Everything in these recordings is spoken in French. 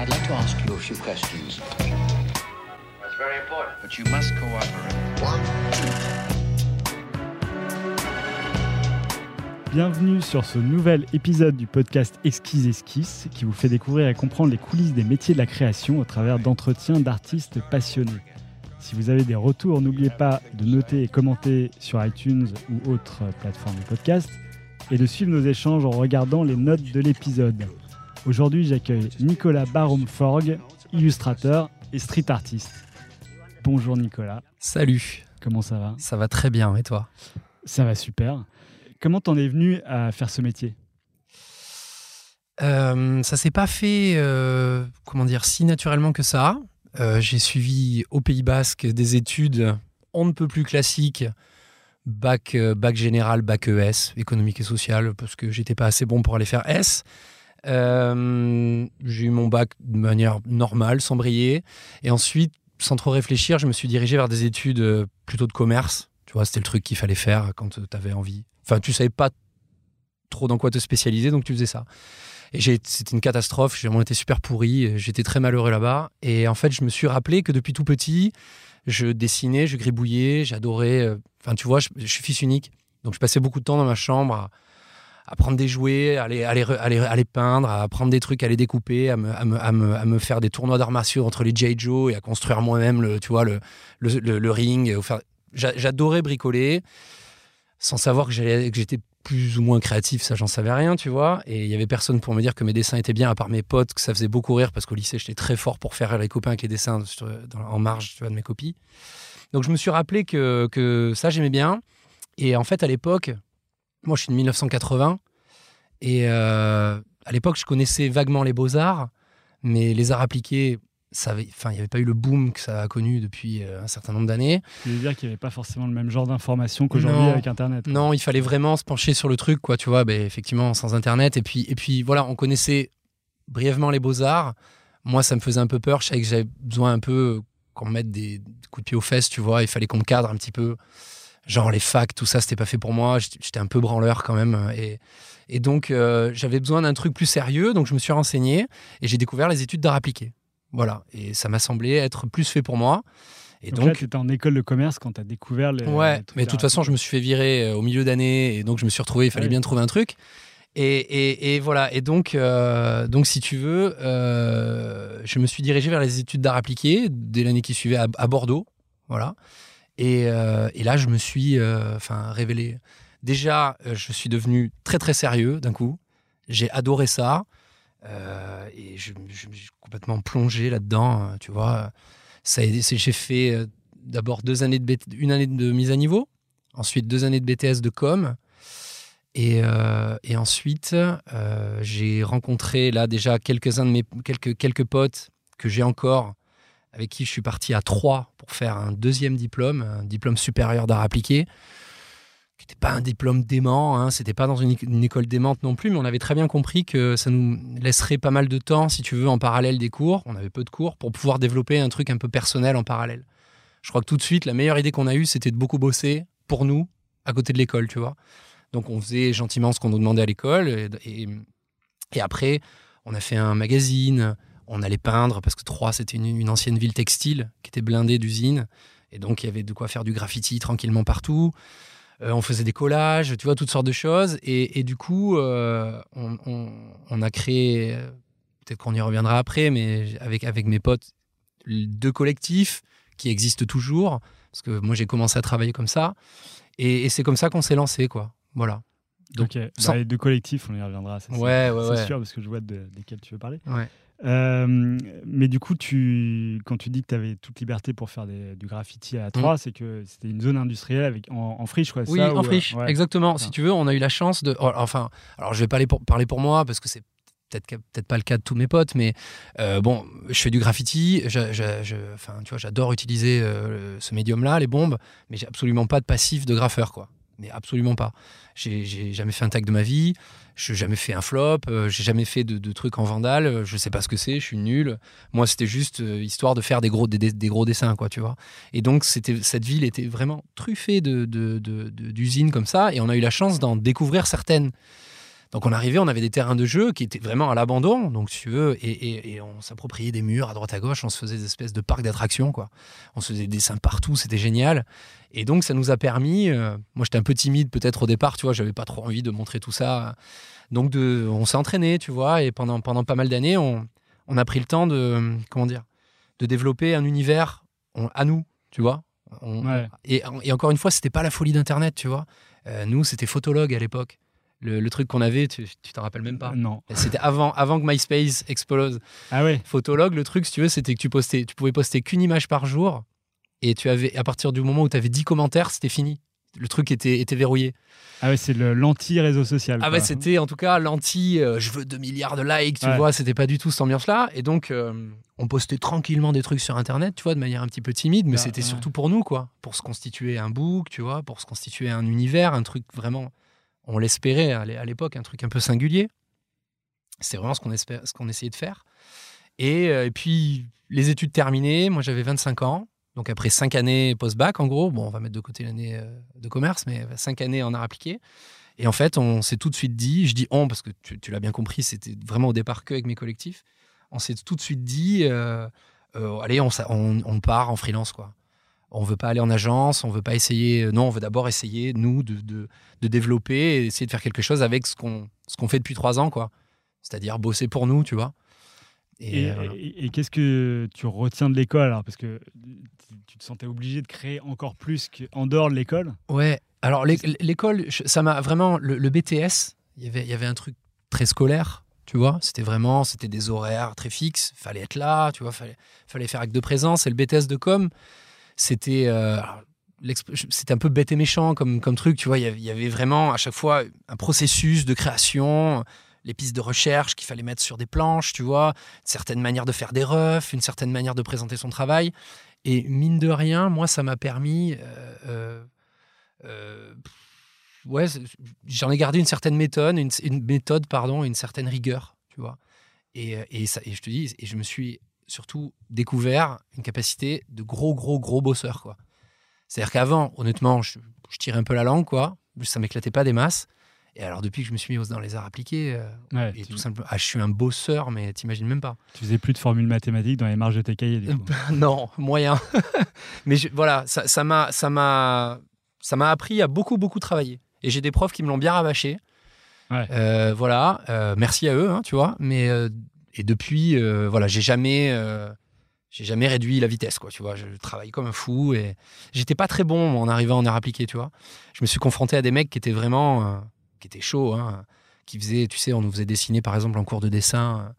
I'd like to ask you a few questions. That's very important. But you must cooperate. Bienvenue sur ce nouvel épisode du podcast Exquise Esquisse qui vous fait découvrir et comprendre les coulisses des métiers de la création au travers d'entretiens d'artistes passionnés. Si vous avez des retours, n'oubliez pas de noter et commenter sur iTunes ou autres plateformes de podcast et de suivre nos échanges en regardant les notes de l'épisode. Aujourd'hui, j'accueille Nicolas Barum-Forg, illustrateur et street artiste. Bonjour Nicolas, Salut, comment ça va? Ça va très bien et toi? Ça va super. Comment t'en es venu à faire ce métier? Euh, Ça s'est pas fait, euh, comment dire, si naturellement que ça. Euh, J'ai suivi au Pays Basque des études on ne peut plus classiques, bac, euh, bac général, bac ES, économique et social, parce que j'étais pas assez bon pour aller faire S. Euh, J'ai eu mon bac de manière normale, sans briller. Et ensuite, sans trop réfléchir, je me suis dirigé vers des études euh, plutôt de commerce. Tu vois, c'était le truc qu'il fallait faire quand tu avais envie. Enfin, tu savais pas trop dans quoi te spécialiser, donc tu faisais ça. Et c'était une catastrophe, j'ai vraiment été super pourri, j'étais très malheureux là-bas. Et en fait, je me suis rappelé que depuis tout petit, je dessinais, je gribouillais, j'adorais. euh, Enfin, tu vois, je, je suis fils unique. Donc, je passais beaucoup de temps dans ma chambre à, à prendre des jouets, à les, à, les, peindre, à prendre des trucs, à les découper, à me, à me, me, me faire des tournois d'armature entre les J. Joe et à construire moi-même le, le, le, ring. J'adorais bricoler sans savoir que j'étais plus ou moins créatif, ça j'en savais rien, tu vois. Et il y avait personne pour me dire que mes dessins étaient bien, à part mes potes, que ça faisait beaucoup rire parce qu'au lycée j'étais très fort pour faire les copains avec les dessins en marge tu vois, de mes copies. Donc je me suis rappelé que, que ça j'aimais bien. Et en fait à l'époque, moi je suis de 1980 et euh, à l'époque je connaissais vaguement les beaux arts, mais les arts appliqués, ça avait- il n'y avait pas eu le boom que ça a connu depuis euh, un certain nombre d'années. Tu veux dire qu'il n'y avait pas forcément le même genre d'information qu'aujourd'hui avec Internet quoi. Non, il fallait vraiment se pencher sur le truc, quoi, tu vois, ben, effectivement, sans Internet. Et puis, et puis voilà, on connaissait brièvement les beaux-arts. Moi, ça me faisait un peu peur. Je savais que j'avais besoin un peu qu'on me mette des coups de pied aux fesses, tu vois. Il fallait qu'on me cadre un petit peu. Genre les facs, tout ça, c'était pas fait pour moi. J'étais un peu branleur quand même. Et, et donc, euh, j'avais besoin d'un truc plus sérieux. Donc, je me suis renseigné et j'ai découvert les études d'art appliqué. Voilà. Et ça m'a semblé être plus fait pour moi. Et Donc, là, tu étais en école de commerce quand tu as découvert les. Ouais, mais de toute façon, je me suis fait virer euh, au milieu d'année et donc je me suis retrouvé, il fallait bien trouver un truc. Et, et- et voilà, et donc, euh, donc si tu veux, euh, je me suis dirigé vers les études d'art appliqué dès l'année qui suivait à, à Bordeaux. Voilà. Et, euh, et là, je me suis euh, enfin, révélé. Déjà, euh, je suis devenu très très sérieux d'un coup. J'ai adoré ça. Et je, me suis complètement plongé là-dedans, euh, tu vois. J'ai fait d'abord deux années de une année de mise à niveau, ensuite deux années de BTS de com, et, ensuite j'ai rencontré là déjà quelques-uns de mes quelques quelques potes que j'ai encore avec qui je suis parti à Troyes faire un deuxième diplôme, un diplôme supérieur d'art appliqué qui n'était pas un diplôme dément, hein, c'était pas dans une, éc- une école démente non plus, mais on avait très bien compris que ça nous laisserait pas mal de temps, si tu veux, en parallèle des cours. On avait peu de cours pour pouvoir développer un truc un peu personnel en parallèle. Je crois que tout de suite, la meilleure idée qu'on a eue, c'était de beaucoup bosser pour nous, à côté de l'école, tu vois. Donc on faisait gentiment ce qu'on nous demandait à l'école, et après, on a fait un magazine, on allait peindre, parce que Troyes, c'était une, une ancienne ville textile qui était blindée d'usines, et donc il y avait de quoi faire du graffiti tranquillement partout. Euh, on faisait des collages, tu vois, toutes sortes de choses. Et, et du coup, euh, on, on- on a créé, peut-être qu'on y reviendra après, mais avec, avec mes potes, deux collectifs qui existent toujours. Parce que moi, j'ai commencé à travailler comme ça. Et, et c'est comme ça qu'on s'est lancé, quoi. Voilà. Donc, sans- Bah, les deux collectifs, on y reviendra. c'est- Ouais, ouais, c'est ouais. sûr, parce que je vois de, desquels tu veux parler. Ouais. Euh, mais du coup, tu, quand tu dis que tu avais toute liberté pour faire des- du graffiti à Troyes, c'est que c'était une zone industrielle avec, en, en friche, quoi. Oui, ça, en ou, euh, friche, ouais. exactement. Si tu veux, on a eu la chance de. oh, Enfin, alors je vais pas aller pour- parler pour moi parce que c'est peut-être peut-être pas le cas de tous mes potes, mais euh, bon, je fais du graffiti. je- je- je- Enfin, tu vois, j'adore utiliser euh, ce médium-là, les bombes, mais j'ai absolument pas de passif de graffeur, quoi. Mais absolument pas. J'ai jamais fait un tag de ma vie. Je n'ai jamais fait un flop. euh, j'ai jamais fait de, de trucs en vandale. Je sais pas ce que c'est. Je suis nul. Moi, c'était juste euh, histoire de faire des gros, des, gros dessins, quoi, tu vois. Et donc, cette ville était vraiment truffée de, de- d'usines comme ça. Et on a eu la chance d'en découvrir certaines. Donc on arrivait, on avait des terrains de jeu qui étaient vraiment à l'abandon, donc si tu veux, et, et- et on s'appropriait des murs à droite à gauche, on se faisait des espèces de parcs d'attractions, quoi. On se faisait des dessins partout, c'était génial. Et donc ça nous a permis, euh, moi j'étais un peu timide peut-être au départ, tu vois, j'avais pas trop envie de montrer tout ça. Donc de, on s'est entraîné, tu vois, et pendant, pendant pas mal d'années, on, on a pris le temps de, comment dire, de développer un univers on- à nous, tu vois. On- Ouais. et, et encore une fois, c'était pas la folie d'Internet, tu vois. Euh, nous, c'était Photolog à l'époque. Le, le truc qu'on avait, tu t'en rappelles même pas. Non. C'était avant, avant que MySpace explose. Ah ouais. Photolog, le truc, si tu veux, c'était que tu postais, tu pouvais poster qu'une image par jour. Et tu avais, à partir du moment où tu avais 10 commentaires, c'était fini. Le truc était, était verrouillé. Ah ouais, c'est l'anti-réseau social. Ah quoi. ouais, c'était en tout cas l'anti euh, je veux 2 milliards de likes, tu Ouais. vois, c'était pas du tout cette ambiance-là. Et donc, euh, on postait tranquillement des trucs sur Internet, tu vois, de manière un petit peu timide, mais Ah, c'était ouais. surtout pour nous, quoi. Pour se constituer un book, tu vois, pour se constituer un univers, un truc vraiment, on l'espérait à l'é- à l'époque, un truc un peu singulier. C'est vraiment ce qu'on ce qu'on essayait de faire. Et, euh, et puis, les études terminées, moi j'avais 25 ans. Donc après 5 années post-bac, en gros, bon, on va mettre de côté l'année euh, de commerce, mais 5 années en art appliqué. Et en fait, on s'est tout de suite dit, je dis on parce que tu, l'as bien compris, c'était vraiment au départ que avec mes collectifs. On s'est tout de suite dit, euh, euh, allez, on, on part en freelance, quoi. On veut pas aller en agence, on veut pas essayer. Non, on veut d'abord essayer nous de, de, de développer et essayer de faire quelque chose avec ce qu'on fait depuis trois ans, quoi. C'est-à-dire bosser pour nous, tu vois. Et, Et, euh, voilà. et- et qu'est-ce que tu retiens de l'école Parce que tu- te sentais obligé de créer encore plus qu'en dehors de l'école? Ouais. Alors l'é- l'école, ça m'a vraiment le, le BTS. Il y avait il y avait un truc très scolaire, tu vois. C'était vraiment c'était des horaires très fixes. Fallait être là, tu vois. Fallait fallait faire acte de présence. Et le BTS de com, c'était euh, c'était un peu bête et méchant comme comme truc, tu vois. Il y avait- vraiment à chaque fois un processus de création. Les pistes de recherche qu'il fallait mettre sur des planches, tu vois, une certaine manière de faire des refs, une certaine manière de présenter son travail. Et mine de rien, moi, ça m'a permis euh, euh, ouais, j'en ai gardé une certaine méthode, une, une méthode pardon, une certaine rigueur, tu vois. Et, et, ça, et je te dis, et je me suis surtout découvert une capacité de gros, gros, gros bosseur, quoi. C'est-à-dire qu'avant, honnêtement, je, je tirais un peu la langue, quoi. Ça m'éclatait pas des masses. Et alors, depuis que je me suis mis dans les arts appliqués, euh, Ouais, et tu, tout simplement, ah, je suis un bosseur, mais t'imagines même pas. tu faisais plus de formules mathématiques dans les marges de tes cahiers. Du coup. non, moyen. Mais je- voilà, ça ça m'a, ça m'a, ça m'a appris à beaucoup, beaucoup travailler. Et j'ai des profs qui me l'ont bien rabâché. Ouais. Euh, voilà, euh, merci à eux, hein, tu vois. Mais et depuis, euh, voilà, j'ai jamais, euh, j'ai jamais réduit la vitesse, quoi. Tu vois, je travaille comme un fou et j'étais pas très bon en arrivant en air appliqué, tu vois. Je me suis confronté à des mecs qui étaient vraiment, euh, qui étaient chauds, hein, qui faisaient, tu sais, on nous faisait dessiner par exemple en cours de dessin.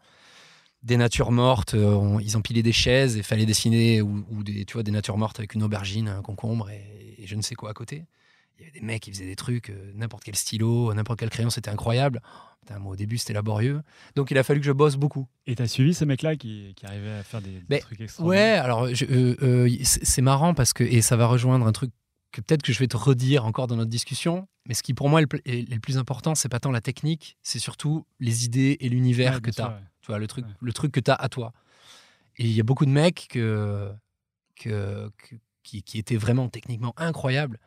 des natures mortes, on- ils empilaient des chaises et fallait dessiner ou, des, tu vois, des natures mortes avec une aubergine, un concombre et je ne sais quoi à côté. Il y avait des mecs qui faisaient des trucs, euh, n'importe quel stylo, n'importe quel crayon, c'était incroyable. Putain, moi, au début, c'était laborieux. Donc, il a fallu que je bosse beaucoup. Et t'as suivi ces mecs-là qui, qui arrivaient à faire des, trucs Ouais, extraordinaires alors, je- euh, euh, c'est marrant parce que, et ça va rejoindre un truc que peut-être que je vais te redire encore dans notre discussion, mais ce qui pour moi est le, pl- est le plus important, c'est pas tant la technique, c'est surtout les idées et l'univers Ouais, que tu as. ouais. Tu vois, le truc, Ouais. le truc que tu as à toi. Et il y a beaucoup de mecs que, que, que- qui, qui étaient vraiment techniquement incroyables,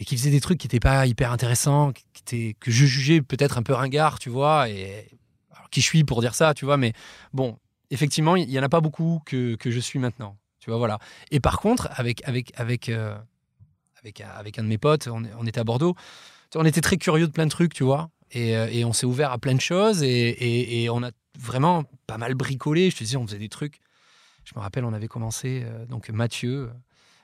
mais qui faisaient des trucs qui n'étaient pas hyper intéressants, qui étaient, que je jugeais peut-être un peu ringard, tu vois. Et alors, qui je suis pour dire ça, tu vois, mais bon, effectivement, il n'y en a pas beaucoup que, que je suis maintenant. Tu vois, voilà. Et par contre, avec, avec, avec, euh, avec, avec un de mes potes, on, était à Bordeaux, on était très curieux de plein de trucs, tu vois. Et, euh, et on s'est ouvert à plein de choses et, et- et on a vraiment pas mal bricolé. Je te disais, on faisait des trucs. Je me rappelle, on avait commencé, euh, donc Mathieu,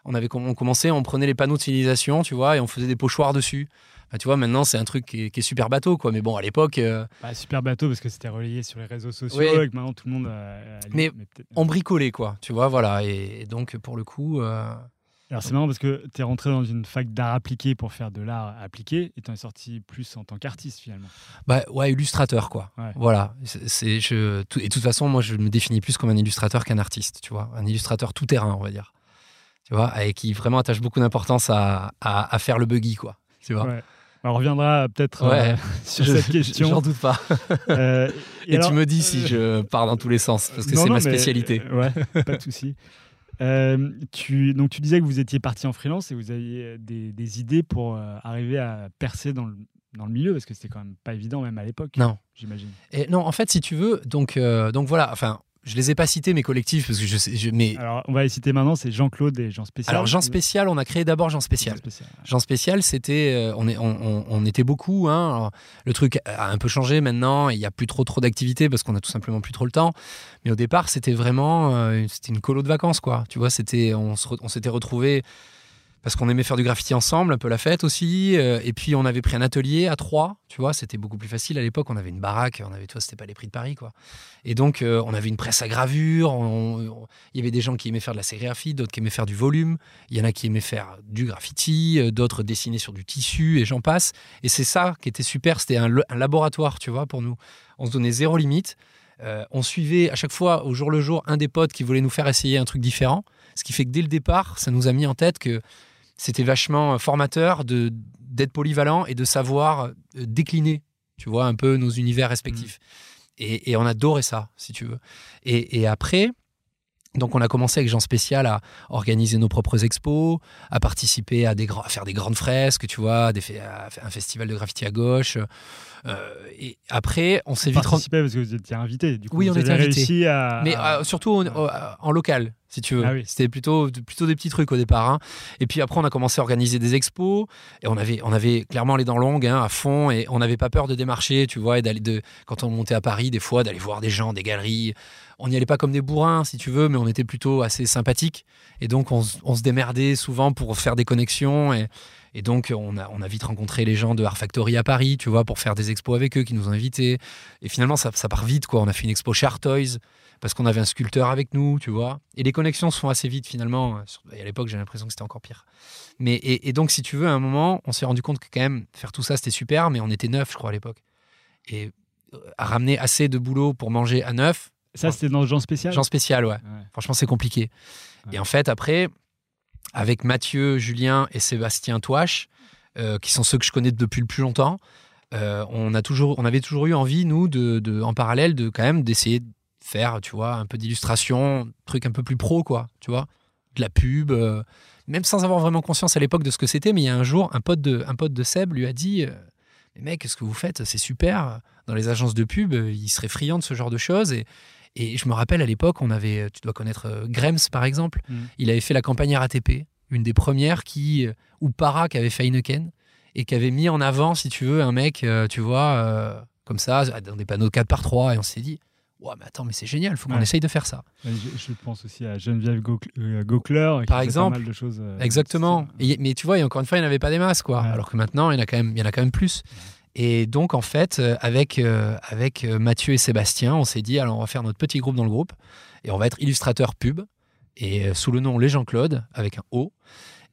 on avait on commençait, on prenait les panneaux de civilisation, tu vois, et on faisait des pochoirs dessus. Enfin, tu vois, maintenant, c'est un truc qui est, qui est super bateau, quoi. Mais bon, à l'époque, euh, Bah, super bateau parce que c'était relayé sur les réseaux sociaux Oui. et que maintenant tout le monde. a- a- Mais peut-être- on bricolait, quoi. Tu vois, voilà. Et, et donc, pour le coup, euh, Alors c'est marrant parce que tu es rentré dans une fac d'art appliqué pour faire de l'art appliqué et tu es sorti plus en tant qu'artiste finalement. bah, ouais, illustrateur, quoi. Ouais. Voilà. C'est, je, et de toute façon, moi, je me définis plus comme un illustrateur qu'un artiste, tu vois. Un illustrateur tout terrain, on va dire. Tu vois, et qui vraiment attache beaucoup d'importance à, à, à faire le buggy, quoi. Tu vois. Ouais. On reviendra peut-être Ouais. euh, sur Je- cette question. J'en doute pas. Euh, Et, alors- tu me dis si je pars dans tous les sens, parce que c'est ma spécialité. euh, ouais, pas de souci. Euh, tu, donc tu disais que vous étiez parti en freelance et vous aviez des, des idées pour euh, arriver à percer dans le dans le milieu parce que c'était quand même pas évident même à l'époque. Non. J'imagine. Et non, en fait, si tu veux, donc, euh, donc voilà, enfin, je les ai pas cités, mes collectifs, parce que je sais, je- mais. Alors, on va les citer maintenant, c'est Jean-Claude et Jean Spécial. Alors, Jean Spécial, on a créé d'abord Jean Spécial. Jean Spécial. C'était, euh, on, est, on, on- on était beaucoup. Hein. Alors, le truc a un peu changé maintenant. Il n'y a plus trop trop d'activités parce qu'on a tout simplement plus trop le temps. Mais au départ, c'était vraiment, euh, c'était une colo de vacances, quoi. Tu vois, c'était, on, se s'était retrouvés parce qu'on aimait faire du graffiti ensemble, un peu la fête aussi. euh, et puis on avait pris un atelier à trois. Tu vois, c'était beaucoup plus facile à l'époque. On avait une baraque, on avait, toi, c'était pas les prix de Paris, quoi. Et donc, euh, on avait une presse à gravure. Il y avait des gens qui aimaient faire de la sérigraphie, d'autres qui aimaient faire du volume. Il y en a qui aimaient faire du graffiti, euh, d'autres dessiner sur du tissu, et j'en passe. Et c'est ça qui était super. C'était un, laboratoire, tu vois, pour nous. On se donnait zéro limite. On suivait à chaque fois, au jour le jour, un des potes qui voulait nous faire essayer un truc différent. Ce qui fait que dès le départ, ça nous a mis en tête que c'était vachement formateur de d'être polyvalent et de savoir euh, décliner, tu vois, un peu nos univers respectifs. Et, et on adorait ça, si tu veux. Et, et après, donc on a commencé avec Jean Spécial à organiser nos propres expos, à participer à, des, à faire des grandes fresques, tu vois, des, à un festival de graffiti à gauche. Euh, et après, on s'est vite Participé parce que vous étiez invité. Du coup, Oui, vous on était invité. réussi à. mais euh, surtout en local, si tu veux. Ah oui. C'était plutôt, plutôt des petits trucs au départ. hein. Et puis après, on a commencé à organiser des expos. Et on avait, on avait clairement les dents longues hein, à fond. Et on n'avait pas peur de démarcher, tu vois. Et d'aller de, quand on montait à Paris, des fois, d'aller voir des gens, des galeries. On n'y allait pas comme des bourrins, si tu veux, mais on était plutôt assez sympathiques. Et donc, on, se- on se démerdait souvent pour faire des connexions. Et, et donc, on a, on a vite rencontré les gens de Art Factory à Paris, tu vois, pour faire des expos avec eux qui nous ont invités. Et finalement, ça, ça part vite, quoi. On a fait une expo chez Art Toys parce qu'on avait un sculpteur avec nous, tu vois. Et les connexions se font assez vite, finalement. Et à l'époque, j'ai l'impression que c'était encore pire. Mais, et, et donc, si tu veux, à un moment, on s'est rendu compte que quand même, faire tout ça, c'était super, mais on était neuf, je crois, à l'époque. Et euh, à ramener assez de boulot pour manger à neuf, Ça, c'était dans le Jean Spécial? Genre spécial, ouais. Ouais. Franchement, c'est compliqué. Ouais. Et en fait, après, avec Mathieu, Julien et Sébastien Touache, euh, qui sont ceux que je connais depuis le plus longtemps, euh, on, a toujours, on avait toujours eu envie, nous, de, de- en parallèle, de quand même d'essayer de faire, tu vois, un peu d'illustration, truc un peu plus pro, quoi, tu vois, de la pub, euh, même sans avoir vraiment conscience à l'époque de ce que c'était. Mais il y a un jour, un pote de, un pote de Seb lui a dit, euh, mais mec, qu'est-ce que vous faites? C'est super. Dans les agences de pub, euh, ils seraient friands de ce genre de choses. Et, et je me rappelle à l'époque, on avait, tu dois connaître euh, Grems par exemple. Mm. Il avait fait la campagne RATP, une des premières qui, ou Para qui avait fait Heineken et qui avait mis en avant, si tu veux, un mec, tu vois, comme ça, dans des panneaux 4 par 3 Et on s'est dit, ouais, mais attends, mais c'est génial, faut qu'on Ouais. essaye de faire ça. Je, je pense aussi à Geneviève euh, Gauckler. qui Par fait exemple. Pas mal de choses. euh, Exactement. Et- mais tu vois, et encore une fois, il n'y en avait pas des masses, quoi. Ouais. Alors que maintenant, il y en a quand même, il y en a quand même plus. Et donc, en fait, euh, avec, euh, avec Mathieu et Sébastien, on s'est dit, alors on va faire notre petit groupe dans le groupe et on va être illustrateur pub et euh, sous le nom Les Jean-Claude avec un O.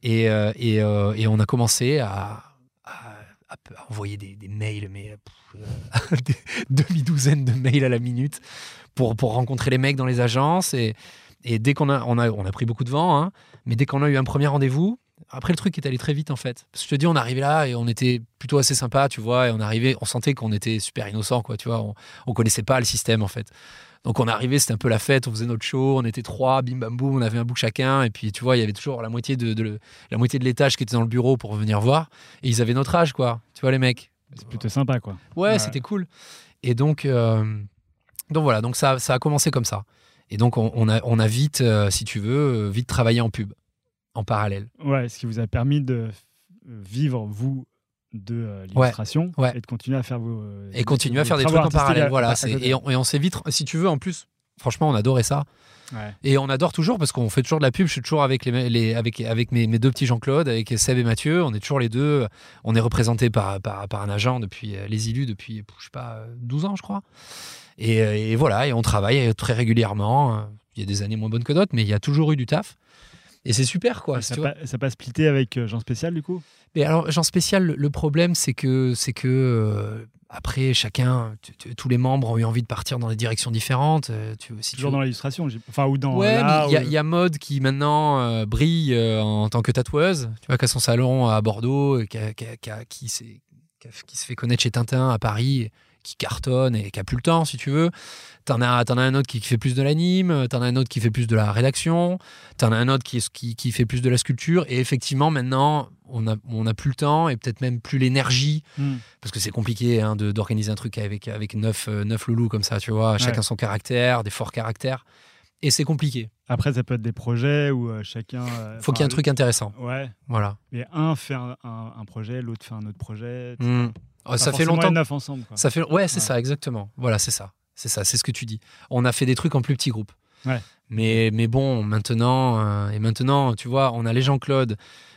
Et, et, et on a commencé à, à- envoyer des, des mails, mais pff, euh, des demi-douzaine de mails à la minute pour, pour rencontrer les mecs dans les agences. Et, et dès qu'on a, on a, on a pris beaucoup de vent, hein, mais dès qu'on a eu un premier rendez-vous, après le truc est allé très vite en fait. Parce que je te dis, on arrivait là et on était plutôt assez sympa, tu vois, et on arrivait, on sentait qu'on était super innocent, quoi, tu vois, on, on connaissait pas le système en fait. Donc on arrivait, c'était un peu la fête, on faisait notre show, on était trois, bim bam boum, on avait un bout chacun, et puis tu vois, il y avait toujours la moitié de, de- la moitié de l'étage qui était dans le bureau pour venir voir, et ils avaient notre âge, quoi, tu vois les mecs. C'est plutôt sympa, quoi. Ouais, Ouais. c'était cool. Et donc, euh, donc voilà, donc ça, ça a commencé comme ça. Et donc on, on a, on a vite, euh, si tu veux, euh, vite travaillé en pub, en parallèle. Ouais, ce qui vous a permis de vivre, vous, de euh, l'illustration ouais. et de continuer à faire vos. euh, Et continuer à faire des trucs en parallèle. Voilà, à et on, et on s'est vite, si tu veux, en plus, franchement, on adorait ça. Ouais. Et on adore toujours parce qu'on fait toujours de la pub. Je suis toujours avec, les, les- avec, avec mes, mes deux petits Jean-Claude, avec Seb et Mathieu. On est toujours les deux. On est représentés par, par, par un agent depuis euh, les Illus depuis, je sais pas, euh, 12 ans, je crois. Et, euh, et voilà, et on travaille très régulièrement. Il y a des années moins bonnes que d'autres, mais il y a toujours eu du taf. Et c'est super, quoi. ça vois. pas, splitté avec euh, Jean Spécial, du coup? Mais alors, Jean Spécial, le- problème, c'est que, c'est que euh, après, chacun, tous les membres ont eu envie de partir dans des directions différentes. euh, tu, si tu Toujours dans l'illustration, enfin, ou dans. Ouais, il y, a- ou- il y a Maude qui maintenant euh, brille en tant que tatoueuse. Tu vois, qui a son salon à Bordeaux, et qui, a- qui a- qui a- qui s'est- qui a- qui se fait connaître chez Tintin à Paris, qui cartonne et qui a plus le temps, si tu veux. T'en as, t'en as un autre qui fait plus de l'anime, t'en as un autre qui fait plus de la rédaction, t'en as un autre qui, qui, qui fait plus de la sculpture. Et effectivement, maintenant, on a, on a plus le temps et peut-être même plus l'énergie, Hmm. parce que c'est compliqué hein, d'organiser un truc avec, avec neuf, euh, neuf loulous comme ça, tu vois, chacun Ouais. son caractère, des forts caractères. Et c'est compliqué. Après, ça peut être des projets où euh, chacun. euh, Faut qu'il y ait un truc intéressant. Ouais, Voilà. mais un fait un, un- un projet, l'autre fait un autre projet. Hmm. Oh, Pas ça fait longtemps. neuf ensemble. Quoi. Ça fait ouais, c'est Ouais. ça exactement. Voilà, c'est ça. C'est ça, c'est ce que tu dis. On a fait des trucs en plus petits groupes. Ouais. Mais mais bon, maintenant euh, et maintenant, tu vois, on a les Jean-Claude.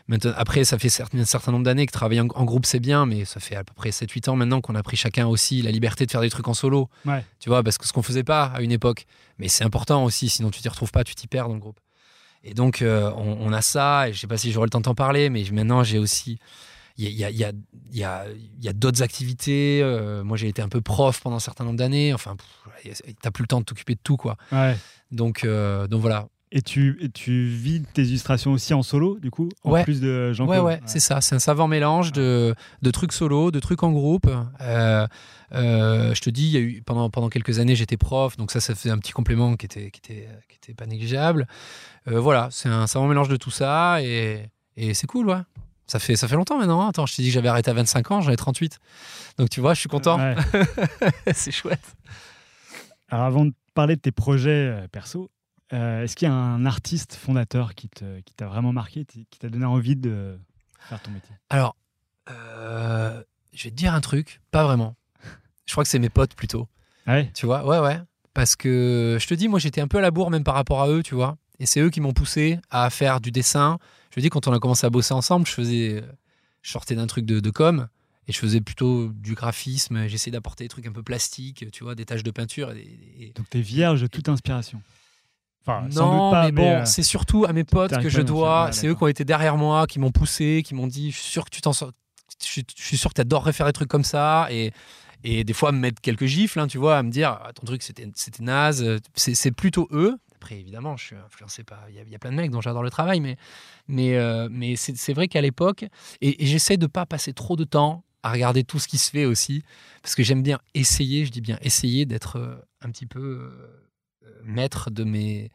Maintenant, après, ça fait certain- un certain nombre d'années que travailler en, en groupe, c'est bien, mais ça fait à peu près 7-8 ans maintenant qu'on a pris chacun aussi la liberté de faire des trucs en solo. Ouais. Tu vois, parce que ce qu'on faisait pas à une époque. Mais c'est important aussi, sinon tu t'y retrouves pas, tu t'y perds dans le groupe. Et donc, euh, on, on a ça, et je sais pas si j'aurai le temps de t'en parler, mais maintenant, j'ai aussi. Il y a, y a- y a- y a d'autres activités. euh, moi, j'ai été un peu prof pendant un certain nombre d'années. Enfin, t'as plus le temps de t'occuper de tout, quoi. Ouais. Donc, euh, donc voilà. Et tu, et tu vis tes illustrations aussi en solo, du coup En Ouais. plus de Ouais, Jean-Claude ouais, c'est ça. C'est un savant mélange de, de trucs solo, de trucs en groupe. Euh, euh, je te dis, il y a eu, pendant, pendant quelques années, j'étais prof, donc ça, ça faisait un petit complément qui était, qui était, qui était pas négligeable. Euh, voilà, c'est un savant mélange de tout ça et, et c'est cool, ouais. Ça fait, ça fait longtemps maintenant. hein. Attends, je t'ai dit que j'avais arrêté à 25 ans, j'en ai 38. Donc tu vois, je suis content. Ouais. c'est chouette. Alors, avant de parler de tes projets euh, perso, euh, est-ce qu'il y a un artiste fondateur qui te- qui t'a vraiment marqué, qui t'a donné envie de faire ton métier? Alors, euh, je vais te dire un truc, pas vraiment. Je crois que c'est mes potes plutôt. Ouais? Tu vois, ouais, ouais. Parce que je te dis, moi, j'étais un peu à la bourre même par rapport à eux, tu vois. Et c'est eux qui m'ont poussé à faire du dessin. Je dis, quand on a commencé à bosser ensemble, je faisais. Je sortais d'un truc de, de com et je faisais plutôt du graphisme. J'essayais d'apporter des trucs un peu plastiques, tu vois, des taches de peinture. Et, et- Donc, t'es vierge de toute inspiration. Enfin, non, pas, mais bon, euh, c'est surtout à mes potes que je dois. C'est eux qui ont été derrière moi, qui m'ont poussé, qui m'ont dit Je suis sûr que tu t'en sors. Je suis, sûr que tu adorerais faire des trucs comme ça. Et, et des fois, me mettre quelques gifles, hein, tu vois, à me dire Ah, Ton truc, c'était naze. C'est plutôt eux. Après, évidemment, je suis influencé par. Il y, a- il y a plein de mecs dont j'adore le travail, mais, mais, euh, mais c'est vrai qu'à l'époque, et, et j'essaie de pas passer trop de temps à regarder tout ce qui se fait aussi, parce que j'aime bien essayer, je dis bien essayer d'être euh, un petit peu euh, maître de mes.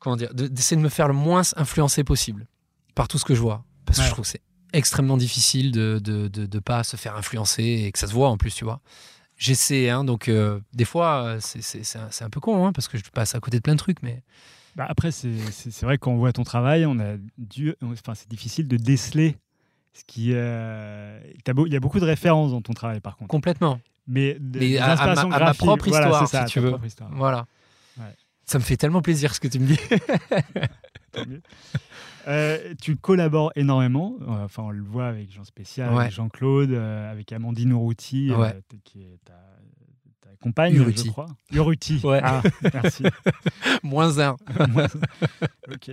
Comment dire de- D'essayer de me faire le moins influencer possible par tout ce que je vois. Parce que je trouve que c'est extrêmement difficile de ne de, de pas se faire influencer et que ça se voit en plus, tu vois. J'essaie, hein, donc euh, des fois, euh, c'est- un, peu con, hein, parce que je passe à côté de plein de trucs, mais bah, après, c'est vrai que quand on voit ton travail, on a dû, enfin, c'est difficile de déceler ce qui. euh, Il y a beaucoup de références dans ton travail, par contre. complètement. Mais, de- Mais à- à ma- à ma propre histoire, ça, si tu veux. Voilà. Ça me fait tellement plaisir ce que tu me dis. Tant mieux. Euh, tu collabores énormément. euh, Enfin, on le voit avec Jean Spécial, Ouais. avec Jean-Claude, euh, avec Amandine Ouais. t- qui est ta, ta compagne, Uruti. je crois. Uruti. Ouais. Ah, merci. Moins un. ok.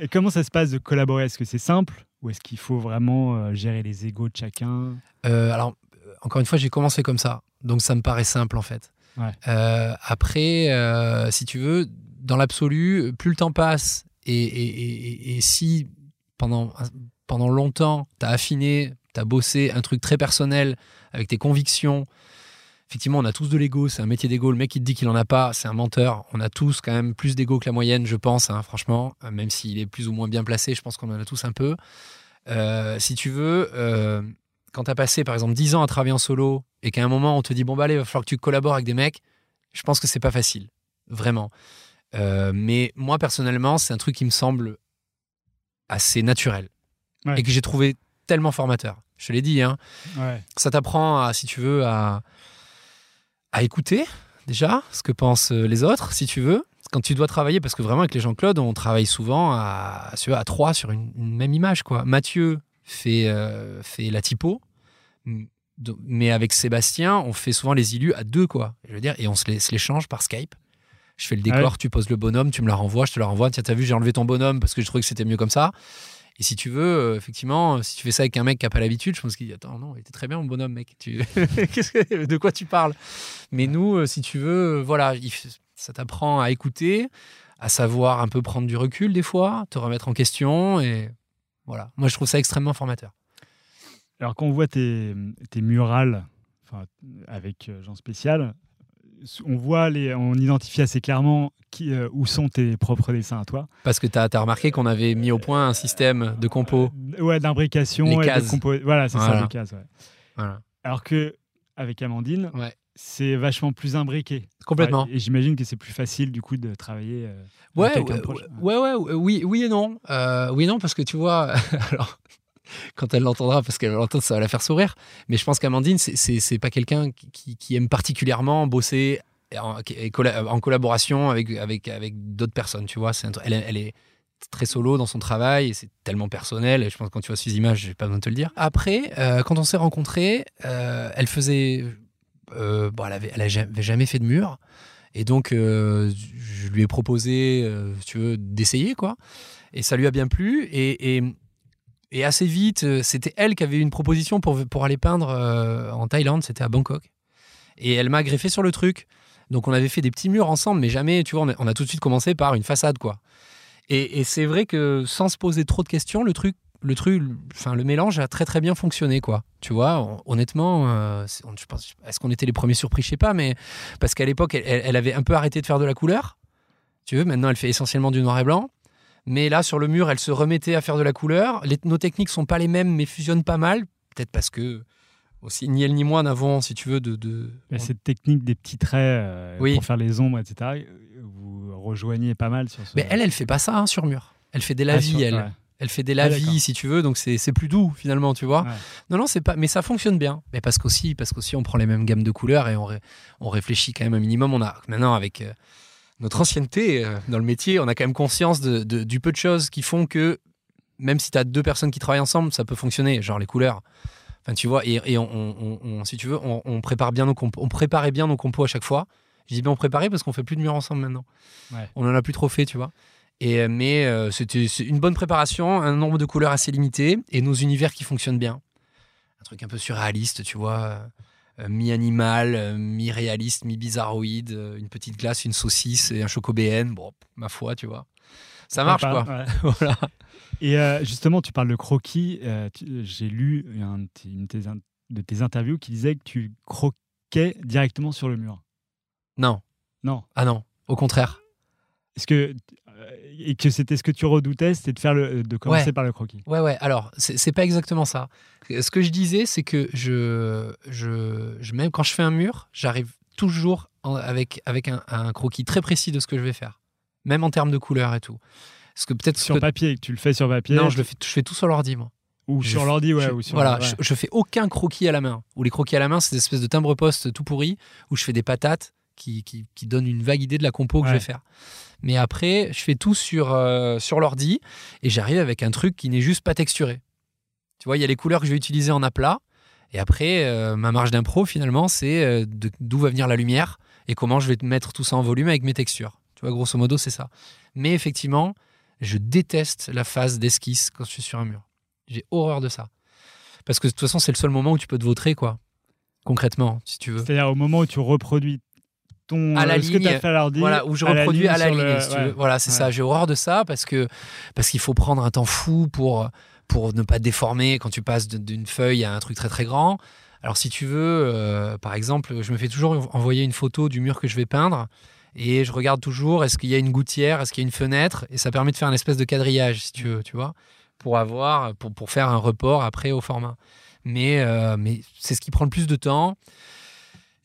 Et comment ça se passe de collaborer? Est-ce que c'est simple ou est-ce qu'il faut vraiment gérer les égaux de chacun? Alors, encore une fois, j'ai commencé comme ça. Donc, ça me paraît simple, en fait. Euh, après, euh, si tu veux, dans l'absolu, plus le temps passe et, si pendant, pendant longtemps, tu as affiné, tu as bossé un truc très personnel avec tes convictions, effectivement, on a tous de l'ego, c'est un métier d'ego. Le mec qui te dit qu'il en a pas, c'est un menteur. On a tous quand même plus d'ego que la moyenne, je pense, hein, franchement, Euh, même s'il est plus ou moins bien placé, je pense qu'on en a tous un peu. Si tu veux, quand tu as passé par exemple 10 ans à travailler en solo et qu'à un moment on te dit bon bah allez, il va falloir que tu collabores avec des mecs, je pense que c'est pas facile, vraiment. Euh, mais moi personnellement, c'est un truc qui me semble assez naturel Ouais. et que j'ai trouvé tellement formateur. Je te l'ai dit, hein, Ouais. ça t'apprend si tu veux, à, à écouter déjà ce que pensent euh, les autres, si tu veux. Quand tu dois travailler, parce que vraiment avec les Jean-Claude, on travaille souvent à, à, trois sur une, une même image. Quoi. Mathieu fait, euh, fait la typo, mais avec Sébastien, on fait souvent les illus à deux, quoi. Je veux dire, et on se les, se les change par Skype. Je fais le décor, Ah ouais. tu poses le bonhomme, tu me la renvoies, je te la renvoie. Tiens, t'as vu, j'ai enlevé ton bonhomme parce que je trouvais que c'était mieux comme ça. Et si tu veux, euh, effectivement, si tu fais ça avec un mec qui n'a pas l'habitude, je pense qu'il dit Attends, non, il était très bien mon bonhomme, mec. Tu... Que- De quoi tu parles? Mais nous, euh, si tu veux, euh, voilà, il ça t'apprend à écouter, à savoir un peu prendre du recul des fois, te remettre en question. Et voilà, moi, je trouve ça extrêmement formateur. Alors quand on voit tes, tes murales, enfin avec euh, Jean Spécial, on voit, les, on identifie assez clairement qui, euh, où sont tes propres dessins à toi. Parce que tu as, remarqué qu'on avait mis au point un système de compo. Euh, ouais, d'imbrication et de cases. compo. Voilà, c'est Voilà. ça, les cases. ouais. Voilà. Alors que avec Amandine, Ouais. c'est vachement plus imbriqué. Complètement. Et j'imagine que c'est plus facile du coup de travailler. euh, Ouais, ouais, de ouais, oui, oui et non. Euh, oui et non, parce que tu vois, alors, quand elle l'entendra, parce qu'elle va ça va la faire sourire. Mais je pense qu'Amandine, c'est- pas quelqu'un qui- aime particulièrement bosser en, collaboration avec, d'autres personnes, tu vois. Elle, est- très solo dans son travail et c'est tellement personnel. Et je pense que quand tu vois ces images, j'ai pas besoin de te le dire. Après, euh, quand on s'est rencontrés, euh, elle faisait. euh, bon, elle avait, jamais fait de mur. Et donc, je lui ai proposé, tu veux, d'essayer, quoi. Et ça lui a bien plu. Et, et assez vite, euh, c'était elle qui avait une proposition pour, pour aller peindre euh, en Thaïlande, c'était à Bangkok. Et elle m'a greffé sur le truc. Donc, on avait fait des petits murs ensemble, mais jamais, tu vois, on a, tout de suite commencé par une façade, quoi. Et, et c'est vrai que sans se poser trop de questions, le truc, le truc, enfin, le mélange a très très bien fonctionné, quoi. Tu vois, on- honnêtement, euh, je est-ce qu'on était les premiers surpris, je sais pas, mais parce qu'à l'époque, elle avait un peu arrêté de faire de la couleur. Tu veux, maintenant, elle fait essentiellement du noir et blanc. Mais là, sur le mur, elle se remettait à faire de la couleur. Les- nos techniques sont pas les mêmes, mais fusionnent pas mal. Peut-être parce que aussi ni elle ni moi n'avons, si tu veux, de. cette technique des petits traits euh, Oui. pour faire les ombres, etc., vous rejoignez pas mal sur ce. Mais elle, elle fait pas ça hein, sur mur. Elle fait des Ah, lavis, sur- elle. ouais. Elle fait des Ah, lavis, d'accord. si tu veux, donc c'est c'est plus doux finalement, tu vois. Ouais. Non, non, c'est pas. Mais ça fonctionne bien. Mais parce qu'aussi, parce qu'aussi, on prend les mêmes gammes de couleurs et on, ré- on réfléchit quand même un minimum. On a maintenant avec euh, notre ancienneté euh, dans le métier, on a quand même conscience de, de- du peu de choses qui font que même si tu as deux personnes qui travaillent ensemble, ça peut fonctionner. Genre les couleurs. Enfin, tu vois. Et, et on, on- on- si tu veux, on, prépare bien nos compos. On préparait bien nos compos à chaque fois. Je dis bien on préparait parce qu'on fait plus de murs ensemble maintenant. Ouais. On en a plus trop fait, tu vois. Et, euh, mais euh, c'était une bonne préparation, un nombre de couleurs assez limité et nos univers qui fonctionnent bien. Un truc un peu surréaliste, tu vois. Euh, mi-animal, euh, mi-réaliste, mi-bizarroïde, euh, une petite glace, une saucisse et un chocobéen. Bon, ma foi, tu vois. Ça marche, quoi. ouais. voilà. Et euh, justement, tu parles de croquis. euh, J'ai lu un une de tes, interviews qui disait que tu croquais directement sur le mur. Non. Non. Ah non. Au contraire. Est-ce que et que c'était ce que tu redoutais, c'était de faire le, de commencer Ouais. par le croquis. Ouais, ouais. Alors, c'est pas exactement ça. Ce que je disais, c'est que je, je, je- même quand je fais un mur, j'arrive toujours en- avec, avec un, un croquis très précis de ce que je vais faire, même en termes de couleur et tout. Parce que peut-être Sur que- papier, tu le fais sur papier? non, je le fais, je fais tout sur l'ordi, moi. ou je sur l'ordi, ouais, Je- ou sur voilà, ouais. je, je fais aucun croquis à la main. Ou les croquis à la main, c'est des espèces de timbre-poste tout pourris où je fais des patates qui, qui, qui donnent une vague idée de la compo que je vais faire. Mais après, je fais tout sur, euh, sur l'ordi et j'arrive avec un truc qui n'est juste pas texturé. Tu vois, il y a les couleurs que je vais utiliser en aplat. Et après, euh, ma marge d'impro, finalement, c'est euh, d'où va venir la lumière et comment je vais mettre tout ça en volume avec mes textures. Tu vois, grosso modo, c'est ça. Mais effectivement, je déteste la phase d'esquisse quand je suis sur un mur. J'ai horreur de ça. Parce que de toute façon, c'est le seul moment où tu peux te vautrer, quoi. Concrètement, si tu veux. C'est-à-dire au moment où tu reproduis ton À la euh, que ligne, as fait à l'ordi. Voilà, où je à la reproduis à la sur ligne, le- si tu ouais. veux. Voilà, c'est Ouais. ça. J'ai horreur de ça parce que parce qu'il faut prendre un temps fou pour pour ne pas déformer quand tu passes d'une feuille à un truc très très grand. Alors si tu veux, euh, par exemple, je me fais toujours envoyer une photo du mur que je vais peindre et je regarde toujours est-ce qu'il y a une gouttière, est-ce qu'il y a une fenêtre et ça permet de faire une espèce de quadrillage si tu veux, tu vois, pour avoir pour pour faire un report après au format. Mais euh, mais c'est ce qui prend le plus de temps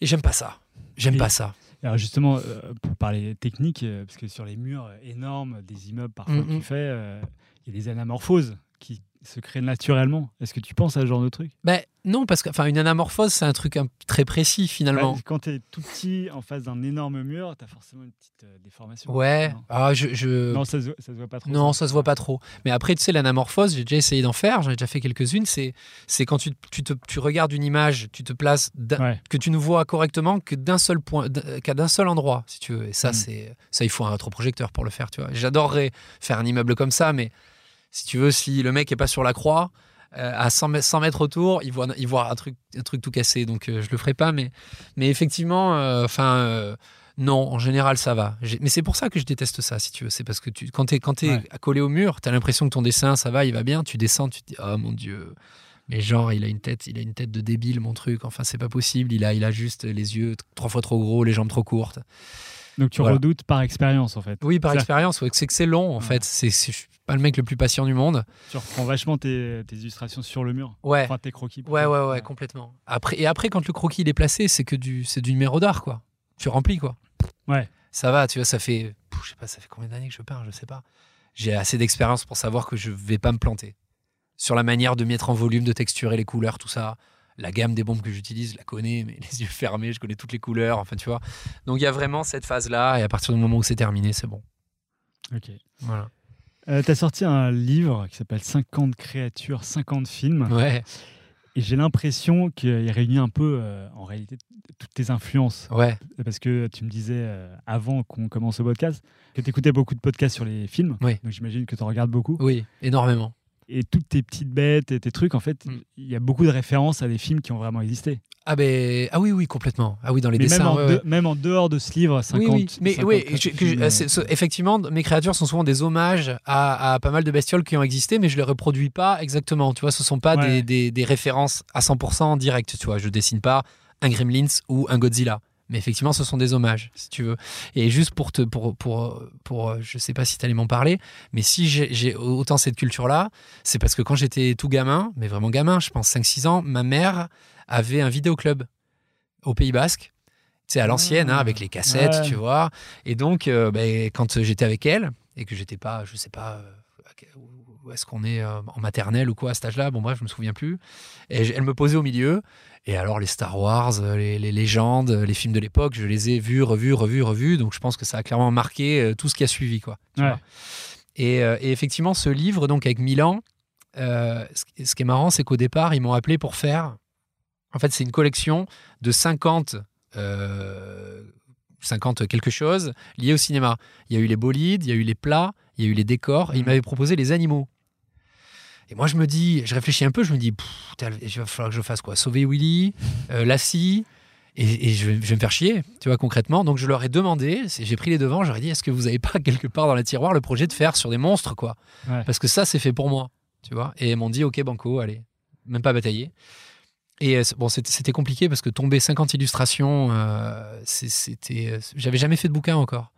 et j'aime pas ça. J'aime pas ça. Alors justement, euh, pour parler technique, euh, parce que sur les murs énormes des immeubles parfois Mhm. tu fais, euh, il y a des anamorphoses qui se créent naturellement. Est-ce que tu penses à ce genre de truc? Ben non, parce que une anamorphose, c'est un truc un- très précis finalement. Bah, Quand tu es tout petit en face d'un énorme mur, tu as forcément une petite euh, déformation. ouais. Non, Ah, je, je- Non, ça, se, ça se voit pas trop. non, ça se voit pas trop. Mais après, tu sais, l'anamorphose, j'ai déjà essayé d'en faire, j'en ai déjà fait quelques-unes. C'est, c'est quand tu, tu, te, tu regardes une image, tu te places, Ouais. que tu ne vois correctement que d'un seul point, qu'à d'un seul endroit, si tu veux. Et ça, Mm. c'est, ça, il faut un rétroprojecteur pour le faire, tu vois. J'adorerais faire un immeuble comme ça, mais si tu veux, si le mec est pas sur la croix, euh, à 100 mètres, 100 mètres autour, il voit, il voit un, truc, un truc tout cassé. Donc, euh, je le ferai pas. Mais, mais effectivement, euh, enfin. euh, non, en général, ça va. Mais c'est pour ça que je déteste ça, si tu veux. C'est parce que tu, quand tu es, quand t'es Ouais. collé au mur, tu as l'impression que ton dessin, ça va, il va bien. Tu descends, tu te dis, oh mon Dieu, Mais genre, il a une tête, il a une tête de débile, mon truc. Enfin, c'est pas possible. Il a, il a juste les yeux trois fois trop gros, les jambes trop courtes. Donc tu Voilà. redoutes par expérience en fait. Oui, par expérience. ouais, c'est que c'est long, en Ouais. fait. C'est, je suis pas le mec le plus patient du monde. Tu reprends vachement tes, tes illustrations sur le mur. Ouais. Enfin tes croquis. Ouais, ouais, ouais, complètement. Après, et après, quand le croquis il est placé, c'est que du, c'est du numéro d'art, quoi. Tu remplis, quoi. Ouais. Ça va, tu vois, ça fait, je sais pas, ça fait combien d'années que je peins, je sais pas. J'ai assez d'expérience pour savoir que je vais pas me planter. Sur la manière de mettre en volume, de texturer les couleurs, tout ça. La gamme des bombes que j'utilise, je la connais, mais les yeux fermés, je connais toutes les couleurs, enfin, tu vois. Donc, il y a vraiment cette phase-là, et à partir du moment où c'est terminé, c'est bon. Ok. Voilà. Euh, T'as sorti un livre qui s'appelle 50 créatures, 50 films. Ouais, Et j'ai l'impression qu'il réunit un peu, euh, en réalité, toutes tes influences. ouais, Parce que tu me disais euh, avant qu'on commence ce podcast que tu écoutais beaucoup de podcasts sur les films. Oui. Donc j'imagine que tu en regardes beaucoup. oui, énormément. Et toutes tes petites bêtes et tes trucs, en fait, Mm. il y a beaucoup de références à des films qui ont vraiment existé. Ah, ben, ah oui, oui, complètement. Ah oui, dans les Mais dessins. même, en ouais, de- ouais. même en dehors de ce livre, 50 oui, oui. Mais 50 oui, je- que je- films, c'est- c'est- effectivement, mes créatures sont souvent des hommages à, à pas mal de bestioles qui ont existé, mais je les reproduis pas exactement. Tu vois, ce sont pas Ouais. des, des- des références à 100% directes. Tu vois, je dessine pas un Gremlins ou un Godzilla. Mais effectivement, ce sont des hommages, si tu veux. Et juste pour te, pour, pour, pour, euh, je sais pas si tu allais m'en parler, mais si j'ai autant cette culture-là, c'est parce que quand j'étais tout gamin, mais vraiment gamin, je pense 5-6 ans, ma mère avait un vidéoclub au Pays Basque. C'est à l'ancienne, hein, Ah, avec les cassettes, ouais. tu vois. Et donc, euh, ben, quand j'étais avec elle, et que j'étais pas, je sais pas, euh, est-ce qu'on est euh, en maternelle ou quoi à cet âge-là, bon bref, je me souviens plus. Et elle me posait au milieu. Et alors, les Star Wars, euh, les, les légendes, les films de l'époque, je les ai vus, revus, revus, revus. Donc, je pense que ça a clairement marqué euh, tout ce qui a suivi, quoi. tu Ouais. vois. Et, et effectivement, ce livre, donc avec Milan, euh, ce, ce qui est marrant, c'est qu'au départ, ils m'ont appelé pour faire. En fait, c'est une collection de 50, euh, 50 quelque chose liés au cinéma. Il y a eu les bolides, il y a eu les plats, il y a eu les décors, et ils Mhm. m'avaient proposé les animaux. Et moi, je me dis, je réfléchis un peu, je me dis, il va falloir que je fasse quoi? Sauver Willy, euh, Lassie, et, et je, vais, je vais me faire chier, tu vois, concrètement. Donc, je leur ai demandé, j'ai pris les devants, j'aurais dit, est-ce que vous avez pas quelque part dans la tiroir le projet de faire sur des monstres, quoi? Ouais. Parce que ça, c'est fait pour moi, tu vois? Et ils m'ont dit, ok, banco, allez, même pas batailler. Et euh, bon, c'était compliqué parce que tomber 50 illustrations, euh, c'était, euh, j'avais jamais fait de bouquin encore.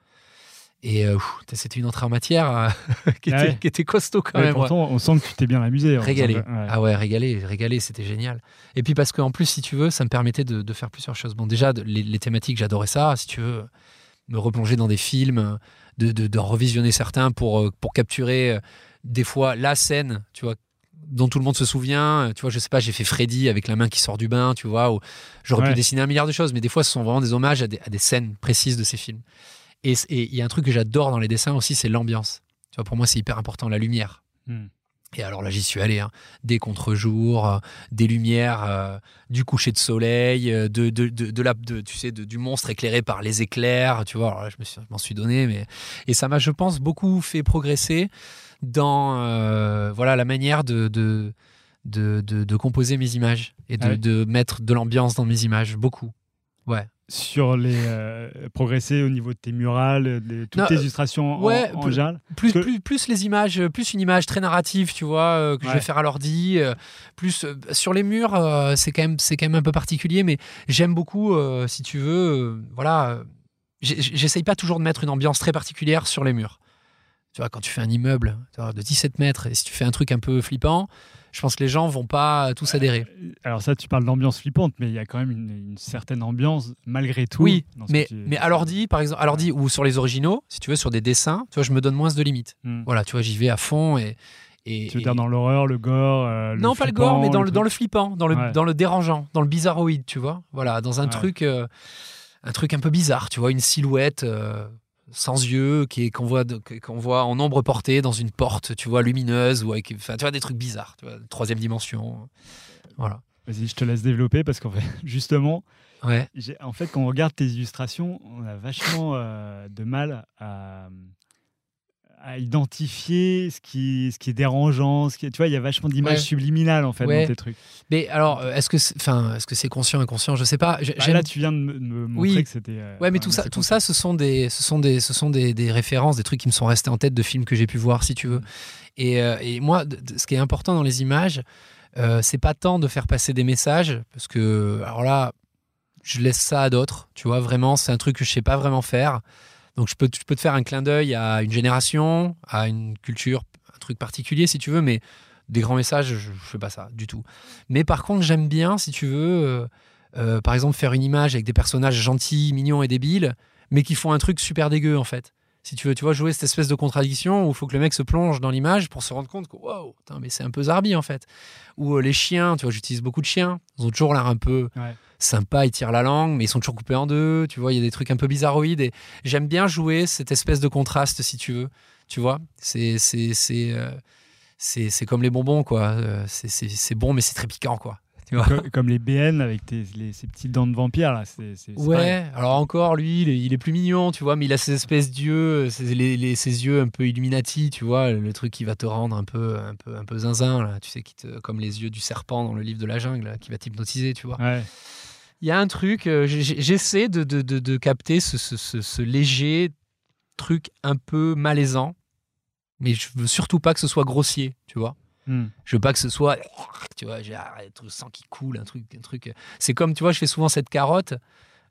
Et euh, c'était une entrée en matière qui, Ah ouais. qui était costaud quand même. ouais. on sent que tu t'es bien amusé. en Régalé. Ah ouais, régalé, régalé, c'était génial. Et puis parce qu'en plus, si tu veux, ça me permettait de, de faire plusieurs choses. Bon, déjà, de- les, les thématiques, j'adorais ça. Si tu veux, me replonger dans des films, de, de, revisionner certains pour, euh, pour capturer euh, des fois la scène, tu vois, dont tout le monde se souvient. Tu vois, je sais pas, j'ai fait Freddy avec la main qui sort du bain, tu vois, ou j'aurais Ouais. pu dessiner un milliard de choses, mais des fois, ce sont vraiment des hommages à des, à des scènes précises de ces films. Et il y a un truc que j'adore dans les dessins aussi, c'est l'ambiance. Tu vois, pour moi, c'est hyper important, la lumière. Hmm. Et alors là, j'y suis allé. hein. Des contre-jours, euh, des lumières, euh, du coucher de soleil, euh, de, de, de, de la, tu sais, du monstre éclairé par les éclairs. Tu vois, alors là, je me suis- je m'en suis donné. Mais... Et ça m'a, je pense, beaucoup fait progresser dans euh, voilà, la manière de, de, composer mes images et de, Ah de mettre de l'ambiance dans mes images. Beaucoup. Ouais. Sur les euh, progresser au niveau de tes murales, de toutes Non, tes illustrations en- ouais, en, plus- général. Plus, que- plus, plus les images, euh, plus une image très narrative, tu vois, euh, que je vais faire à l'ordi. euh, plus sur les murs, c'est quand même, c'est quand même un peu particulier, mais j'aime beaucoup, si tu veux, voilà. J'essaye pas toujours de mettre une ambiance très particulière sur les murs. Tu vois, quand tu fais un immeuble de 17 mètres et si tu fais un truc un peu flippant, je pense que les gens vont pas tous adhérer. Alors ça, tu parles d'ambiance flippante, mais il y a quand même une, une certaine ambiance malgré tout. Oui, mais, tu- mais à l'ordi, par exemple, à l'ordi ou sur les originaux, si tu veux, sur des dessins, tu vois, je me donne moins de limites. Hmm. Voilà, tu vois, j'y vais à fond et. et Tu veux et- dire dans l'horreur, le gore euh, non, pas le gore, mais dans le, dans le flippant, dans le, Ouais. dans le dérangeant, dans le bizarroïde, tu vois. Voilà, dans un Ouais. truc, euh, un truc un peu bizarre, tu vois, une silhouette euh, sans yeux qu'on voit, qu'on voit en ombre portée dans une porte, tu vois, lumineuse ou avec, enfin, tu vois, des trucs bizarres, tu vois, troisième dimension. Voilà. Vas-y, je te laisse développer parce qu'en fait, justement, Ouais. en fait, quand on regarde tes illustrations, on a vachement euh, de mal à, à identifier ce qui, ce qui est dérangeant. Ce qui tu vois, il y a vachement d'images Ouais. subliminales en fait Ouais. dans tes trucs. Mais alors, euh, est-ce que, c'est- enfin, est-ce que c'est conscient, inconscient? Je sais pas. Bah, là, tu viens de me, montrer Oui. que c'était. euh, Ouais, mais tout ça, tout ça, ce sont des, ce sont des, ce sont des, des références, des trucs qui me sont restés en tête de films que j'ai pu voir, si tu veux. Et, euh, et moi, ce qui est important dans les images, Euh, c'est pas tant de faire passer des messages, parce que, alors là, je laisse ça à d'autres, tu vois, vraiment, c'est un truc que je sais pas vraiment faire. Donc je peux, je peux te faire un clin d'œil à une génération, à une culture, un truc particulier si tu veux, mais des grands messages, je, je fais pas ça du tout. Mais par contre, j'aime bien, si tu veux, euh, euh, par exemple, faire une image avec des personnages gentils, mignons et débiles, mais qui font un truc super dégueu en fait. Si tu veux, tu vois, jouer cette espèce de contradiction où il faut que le mec se plonge dans l'image pour se rendre compte que wow, putain, mais c'est un peu zarbi en fait. Ou euh, les chiens, tu vois, j'utilise beaucoup de chiens. Ils ont toujours l'air un peu Ouais. sympas, ils tirent la langue, mais ils sont toujours coupés en deux. Tu vois, il y a des trucs un peu bizarroïdes. Et j'aime bien jouer cette espèce de contraste, si tu veux. Tu vois, c'est c'est c'est euh, c'est c'est comme les bonbons quoi. Euh, c'est c'est c'est bon, mais c'est très piquant quoi. Tu vois. Co- Comme les BN avec tes, les- ces petites dents de vampire là. Ouais, alors encore lui, il est, il plus mignon, tu vois, mais il a ces espèces d'yeux, ces, les, les- ces yeux un peu Illuminati, tu vois, le truc qui va te rendre un peu, un peu, un peu zinzin, là, tu sais, qui te, comme les yeux du serpent dans le livre de la jungle, là, qui va t'hypnotiser, tu vois. Ouais. Il y a un truc, euh, j'essaie de, de, de, de capter ce, ce, ce- ce léger truc un peu malaisant, mais je veux surtout pas que ce soit grossier, tu vois. Hmm. Je veux pas que ce soit, tu vois, j'ai un truc- sang qui coule, un truc, un truc. C'est comme, tu vois, je fais souvent cette carotte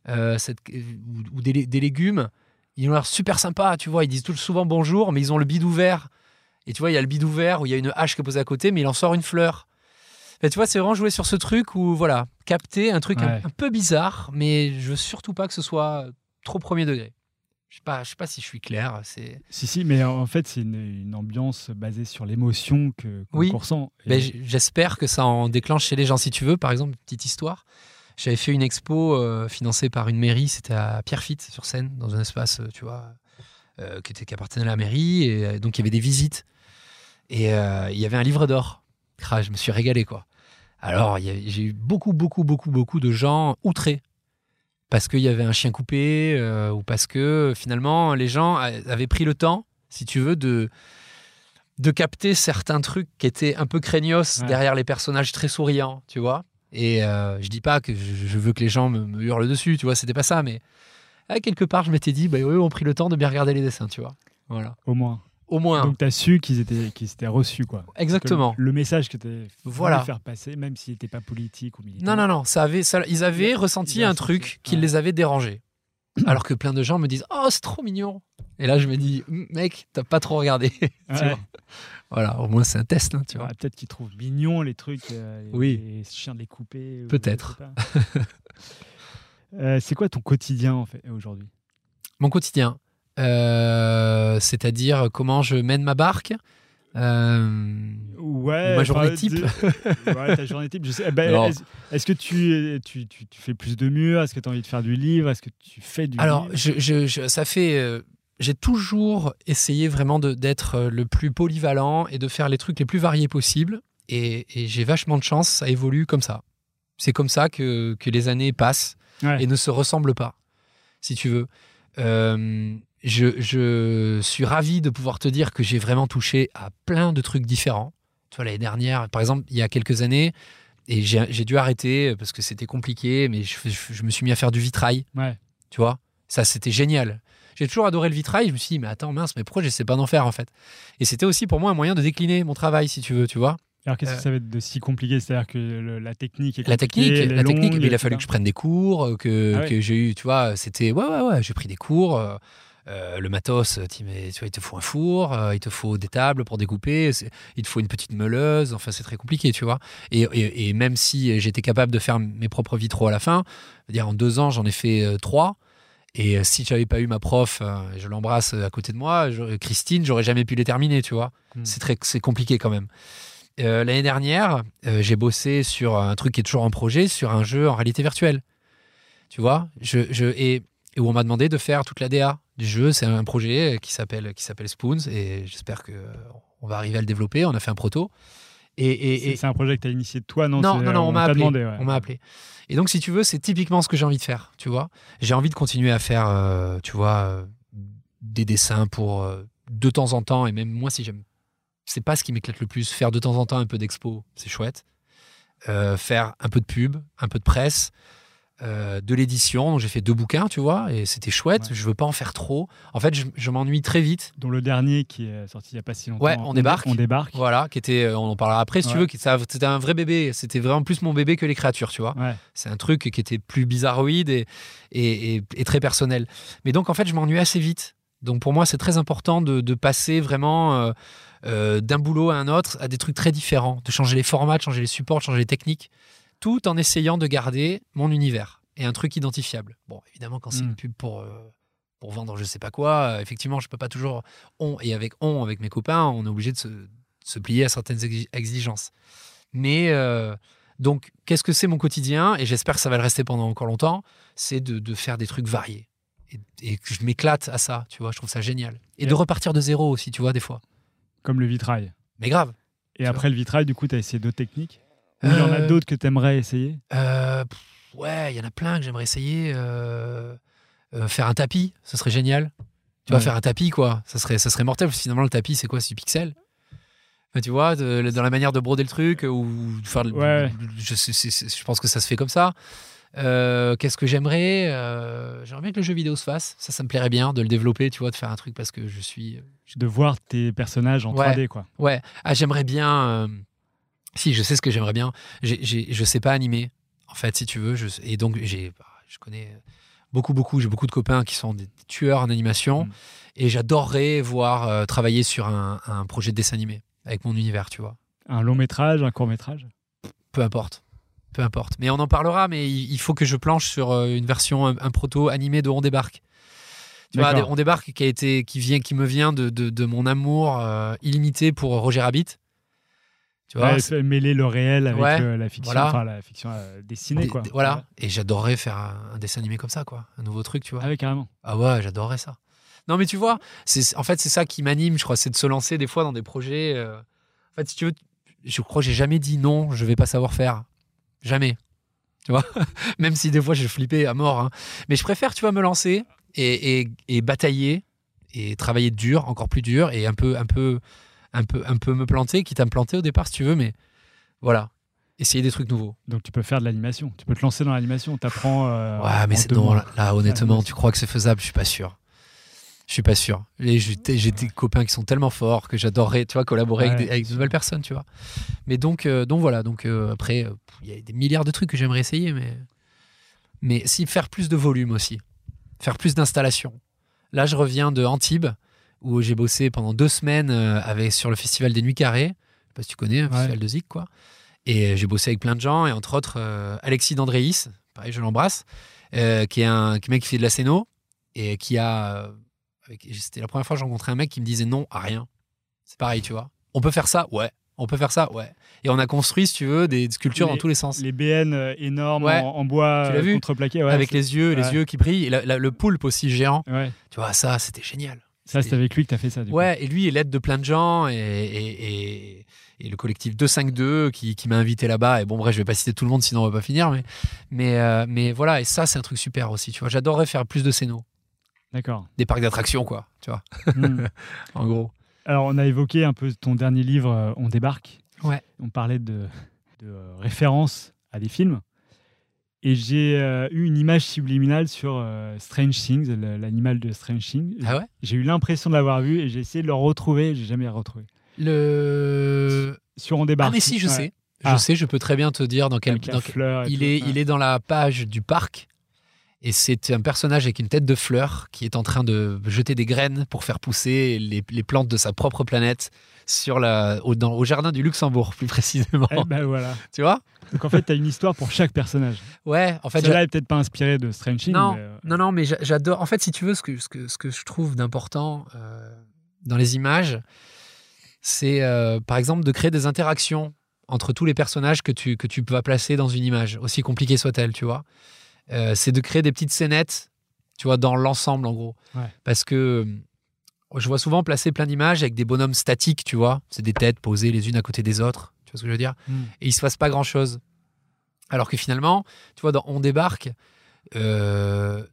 euh, cette, ou, ou des, des légumes. Ils ont l'air super sympas, tu vois. Ils disent tout souvent bonjour, mais ils ont le bidou vert. Et tu vois, il y a le bidou vert où il y a une hache qui est posée à côté, mais il en sort une fleur. Et tu vois, c'est vraiment jouer sur ce truc où, voilà, capter un truc un- un, peu bizarre, mais je veux surtout pas que ce soit trop premier degré. Je sais pas, je sais pas si je suis clair. C'est Si, si, mais en fait, c'est une, une ambiance basée sur l'émotion que qu'on Oui. ressent. Et- Ben, J'espère que ça en déclenche chez les gens. Si tu veux, par exemple, petite histoire. J'avais fait une expo euh, financée par une mairie, c'était à Pierrefitte, sur scène, dans un espace, euh, tu vois, euh, qui, était, qui appartenait à la mairie. Et donc, il y avait des visites. Et euh, il y avait un livre d'or. Ah, je me suis régalé, quoi. Alors, j'ai eu beaucoup, beaucoup, beaucoup, beaucoup de gens outrés. Parce qu'il y avait un chien coupé, euh, ou parce que finalement, les gens avaient pris le temps, si tu veux, de, de capter certains trucs qui étaient un peu craignos Ouais. derrière les personnages très souriants, tu vois. Et euh, je dis pas que je, veux que les gens me, me hurlent dessus, tu vois, c'était pas ça, mais ah, quelque part, je m'étais dit, bah, eux ont pris le temps de bien regarder les dessins, tu vois. Voilà. Au moins. Au moins. Donc, tu as su qu'ils étaient, qu'ils reçus, quoi. Exactement. Le message que tu Voilà. faire passer, même s'il n'était pas politique ou militant. Non, non, non, ça avait, ça- ils avaient Ils- ressenti un truc qui ouais. les avait dérangés. Alors que plein de gens me disent Oh, c'est trop mignon. Et là, je me dis Mec, t'as pas trop regardé. Ouais. Voilà, au moins c'est un test, hein, tu vois. Ouais, Peut-être qu'ils trouvent mignons les trucs, euh, les, Oui. les chiens de les couper. ou Peut-être. Euh, c'est quoi ton quotidien en fait aujourd'hui? Mon quotidien, c'est-à-dire comment je mène ma barque. Euh, Ouais. Ma journée type. de- ouais, ta journée type. Je sais. eh ben. Est-ce que tu, tu, tu, tu fais plus de murs? Est-ce que tu as envie de faire du livre? Est-ce que tu fais du Alors, je, je- je- ça fait. euh, j'ai toujours essayé vraiment d'être euh, le plus polyvalent et de faire les trucs les plus variés possibles. Et, et j'ai vachement de chance, ça évolue comme ça. C'est comme ça que, que les années passent Ouais. et ne se ressemblent pas, si tu veux. Euh, je, je suis ravi de pouvoir te dire que j'ai vraiment touché à plein de trucs différents. Tu vois, l'année dernière, par exemple, il y a quelques années, et j'ai dû arrêter parce que c'était compliqué, mais je, je- je me suis mis à faire du vitrail. Ouais. Tu vois Ça, c'était génial. J'ai toujours adoré le vitrail. Je me suis dit, mais attends, mince, mais pourquoi j'essaie pas d'en faire en fait? Et c'était aussi pour moi un moyen de décliner mon travail, si tu veux, tu vois Alors qu'est-ce euh, que ça va être de si compliqué? C'est-à-dire que le- la technique est La technique, la technique, longue, mais il a fallu que je prenne des cours, euh, que, Ah ouais. que j'ai eu, tu vois, c'était, ouais, ouais, ouais, j'ai pris des cours. euh, euh, le matos, euh, tu vois, il te faut un four, euh, il te faut des tables pour découper, il te faut une petite meuleuse, enfin c'est très compliqué, tu vois. Et, et- et même si j'étais capable de faire mes propres vitraux à la fin, dire en deux ans j'en ai fait euh, trois. Et si j'avais pas eu ma prof, je l'embrasse à côté de moi, je- Christine, j'aurais jamais pu les terminer, tu vois. Hmm. C'est très, c'est compliqué quand même. L'année dernière, j'ai bossé sur un truc qui est toujours en projet, sur un jeu en réalité virtuelle. Tu vois je, je, et, et où on m'a demandé de faire toute la DA du jeu. C'est un projet qui s'appelle qui s'appelle Spoons et j'espère que on va arriver à le développer. On a fait un proto. Et, et- C'est et- c'est un projet que tu as initié de toi Non, non, non, non, on m'a t'a appelé. demandé. ouais. On m'a appelé. Et donc, si tu veux, c'est typiquement ce que j'ai envie de faire. Tu vois, j'ai envie de continuer à faire, euh, tu vois, euh, des dessins pour euh, de temps en temps. Et même moi, si j'aime, c'est pas ce qui m'éclate le plus. Faire de temps en temps un peu d'expo, c'est chouette. Euh, faire un peu de pub, un peu de presse. Euh, de l'édition. Donc j'ai fait deux bouquins, tu vois, et c'était chouette. Ouais. Je veux pas en faire trop. En fait, je, je m'ennuie très vite. Dont le dernier qui est sorti il n'y a pas si longtemps. Ouais, on débarque. On débarque. Voilà, qui était, euh, on en parlera après si tu veux. C'était un vrai bébé. C'était vraiment plus mon bébé que les créatures, tu vois. Ouais. C'est un truc qui était plus bizarroïde et, et, et- et très personnel. Mais donc, en fait, je m'ennuie assez vite. Donc, pour moi, c'est très important de, de passer vraiment euh, euh, d'un boulot à un autre à des trucs très différents, de changer les formats, de changer les supports, de changer les techniques, tout en essayant de garder mon univers et un truc identifiable. Bon, évidemment, quand c'est une pub pour. euh, pour vendre je sais pas quoi, euh, effectivement, je peux pas toujours on et avec on avec mes copains, on est obligé de se, de se plier à certaines exi- exigences. Mais euh, donc, qu'est-ce que c'est mon quotidien Et j'espère que ça va le rester pendant encore longtemps. C'est de, de faire des trucs variés. Et, et que je m'éclate à ça, tu vois. Je trouve ça génial. Et de repartir de zéro aussi, tu vois, des fois. Comme le vitrail. Mais grave. Et après le vitrail, du coup, tu as essayé d'autres techniques? Ou il y en a Euh, d'autres que tu aimerais essayer? euh, pff, ouais, il y en a plein que j'aimerais essayer. euh, faire un tapis, ce serait génial. Tu vois, Ouais. faire un tapis, quoi. Ça serait, ça serait mortel. parce que Finalement, le tapis, c'est quoi? C'est du pixel. Enfin, tu vois, de- dans la manière de broder le truc, ou de faire. Ouais. Je, pense que ça se fait comme ça. Euh, Qu'est-ce que j'aimerais? Euh, J'aimerais bien que le jeu vidéo se fasse. Ça, ça me plairait bien de le développer, tu vois, de faire un truc parce que je suis. De voir tes personnages en Ouais. 3D, quoi. Ouais. Ah, j'aimerais bien. Si, je sais ce que j'aimerais bien. J'ai- j'ai- je sais pas animer, en fait, si tu veux. Je... Et donc, j'ai, bah, je connais beaucoup, beaucoup. J'ai beaucoup de copains qui sont des tueurs en animation. Mm. Et j'adorerais voir euh, travailler sur un, un projet de dessin animé avec mon univers, tu vois. Un long métrage, un court métrage? Peu importe. Peu importe. Mais on en parlera, mais il il faut que je planche sur euh, une version, un, un proto animé de On débarque. Tu vois. On débarque qui, a été, qui, vient, qui me vient de, de, de mon amour euh, illimité pour Roger Rabbit. Tu vois, Ouais, mêler le réel avec Ouais, euh, la fiction, voilà. enfin la fiction euh, dessinée, Des- quoi. des- voilà. Et j'adorerais faire un, un dessin animé comme ça, quoi. Un nouveau truc, tu vois. Ah ouais, carrément. Ah ouais, j'adorerais ça. Non, mais tu vois, c'est en fait c'est ça qui m'anime, je crois, c'est de se lancer des fois dans des projets. euh, En fait, si tu veux, je crois que j'ai jamais dit non, je vais pas savoir faire. Jamais. Tu vois? Même si des fois j'ai flippé à mort. hein. Mais je préfère, tu vois, me lancer et, et- et batailler et travailler dur, encore plus dur et un peu, un peu, un peu, un peu me planter, quitte à me planter au départ si tu veux, mais voilà. Essayer des trucs nouveaux. Donc tu peux faire de l'animation. Tu peux te lancer dans l'animation. T'apprends. euh, Ouais, mais c'est non, là, là, honnêtement, tu crois que c'est faisable? Je suis pas sûr. Je suis pas sûr. J'ai des copains qui sont tellement forts que j'adorerais, tu vois, collaborer avec, des- avec de nouvelles personnes, tu vois. Mais donc, euh, donc voilà. Donc euh, après, euh, il y a des milliards de trucs que j'aimerais essayer, mais mais si faire plus de volume aussi, faire plus d'installations. Là, je reviens de Antibes où j'ai bossé pendant deux semaines euh, avec sur le festival des Nuits Carrées. Je sais pas si tu connais, Ouais. festival de Zik, quoi. Et euh, j'ai bossé avec plein de gens, et entre autres euh, Alexis Dandréis, pareil, je l'embrasse, euh, qui est un qui- mec qui fait de la scéno, et qui a. C'était la première fois que j'ai rencontré un mec qui me disait non à rien. C'est pareil, tu vois. On peut faire ça? Ouais. On peut faire ça? Ouais. Et on a construit, si tu veux, des sculptures Les- dans tous les sens. Les BN énormes Ouais. en, en bois contreplaqué. Ouais, avec les yeux, les yeux qui brillent, et la- la- le poulpe aussi géant. Tu vois, ça, c'était génial. Ça, c'est avec lui que tu as fait ça. Du coup. Ouais, et lui est l'aide de plein de gens et, et, et- et le collectif 252 qui, qui m'a invité là-bas. Et bon, bref, je vais pas citer tout le monde sinon on va pas finir. Mais, mais, euh, mais voilà, et ça, c'est un truc super aussi. Tu vois, j'adorerais faire plus de scénos, D'accord. des parcs d'attractions, quoi. Tu vois, Hmm. en gros. Alors, on a évoqué un peu ton dernier livre, euh, On débarque. Ouais. On parlait de, de euh, références à des films. Et j'ai euh, eu une image subliminale sur euh, Strange Things, l'animal de Strange Things. Ah ouais? J'ai eu l'impression de l'avoir vu et j'ai essayé de le retrouver. J'ai jamais retrouvé. Le. Sur On débarque. Ah, mais si, je Ouais. sais. Je Ah. sais, je peux très bien te dire dans quel. Dans il, est, il est dans la page du parc. Et c'est un personnage avec une tête de fleur qui est en train de jeter des graines pour faire pousser les, les plantes de sa propre planète sur la, au, dans- au jardin du Luxembourg, plus précisément. Eh ben voilà. Tu vois Donc en fait, tu as une histoire pour chaque personnage. Ouais, en fait, Celle-là est peut-être pas inspirée de Strange Things. non, mais, euh, non, non, mais j'a- j'adore. En fait, si tu veux, ce que, ce que, ce que je trouve d'important euh, dans les images, c'est euh, par exemple de créer des interactions entre tous les personnages que tu, que tu vas placer dans une image, aussi compliquée soit-elle, tu vois. Euh, c'est de créer des petites scénettes, tu vois, dans l'ensemble, en gros. Ouais. Parce que euh, je vois souvent placer plein d'images avec des bonhommes statiques, tu vois. C'est des têtes posées les unes à côté des autres. Tu vois ce que je veux dire hmm. et il se passe pas grand chose. Alors que finalement, tu vois, dans On débarque, euh,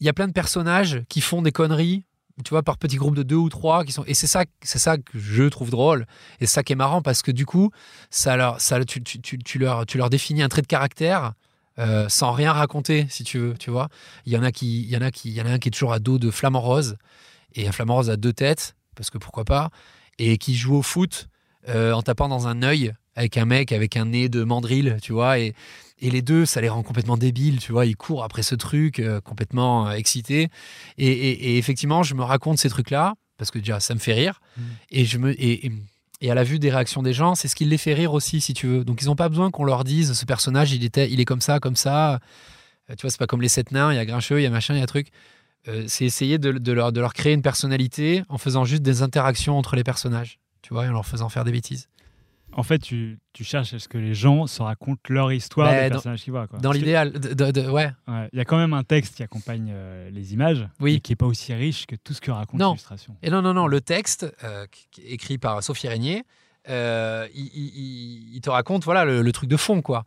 il y a plein de personnages qui font des conneries, tu vois, par petits groupes de deux ou trois, qui sont et c'est ça, c'est ça que je trouve drôle et c'est ça qui est marrant parce que du coup, ça leur, ça, tu, tu, tu, tu leur, tu leur définis un trait de caractère euh, sans rien raconter, si tu veux, tu vois. Il y en a qui, il y en a qui, il y en a un qui est toujours à dos de flamant rose et un flamant rose a deux têtes parce que pourquoi pas, et qui joue au foot euh, en tapant dans un œil avec un mec avec un nez de mandrill, tu vois, et, et les deux, ça les rend complètement débiles, tu vois, ils courent après ce truc, euh, complètement excités. Et, et- et effectivement, je me raconte ces trucs-là, parce que déjà, ça me fait rire, Mm. et, je me, et, et- à la vue des réactions des gens, c'est ce qui les fait rire aussi, si tu veux. Donc, ils n'ont pas besoin qu'on leur dise, ce personnage, il, était, il est comme ça, comme ça. Euh, tu vois, c'est pas comme les sept nains, il y a Grincheux, il y a machin, il y a truc. Euh, c'est essayer de, de leur, de leur créer une personnalité en faisant juste des interactions entre les personnages, tu vois, et en leur faisant faire des bêtises. En fait, tu, tu cherches à ce que les gens se racontent leur histoire Bah, des dans- personnages qu'ils voient. quoi. Dans l'idéal, de- de- de- ouais, ouais, Il y a quand même un texte qui accompagne euh, les images, Oui. mais qui n'est pas aussi riche que tout ce que raconte l'illustration. Et non, non, non, le texte, euh, écrit par Sophie Régnier, euh, il, il- il- il te raconte voilà, le, le truc de fond, quoi.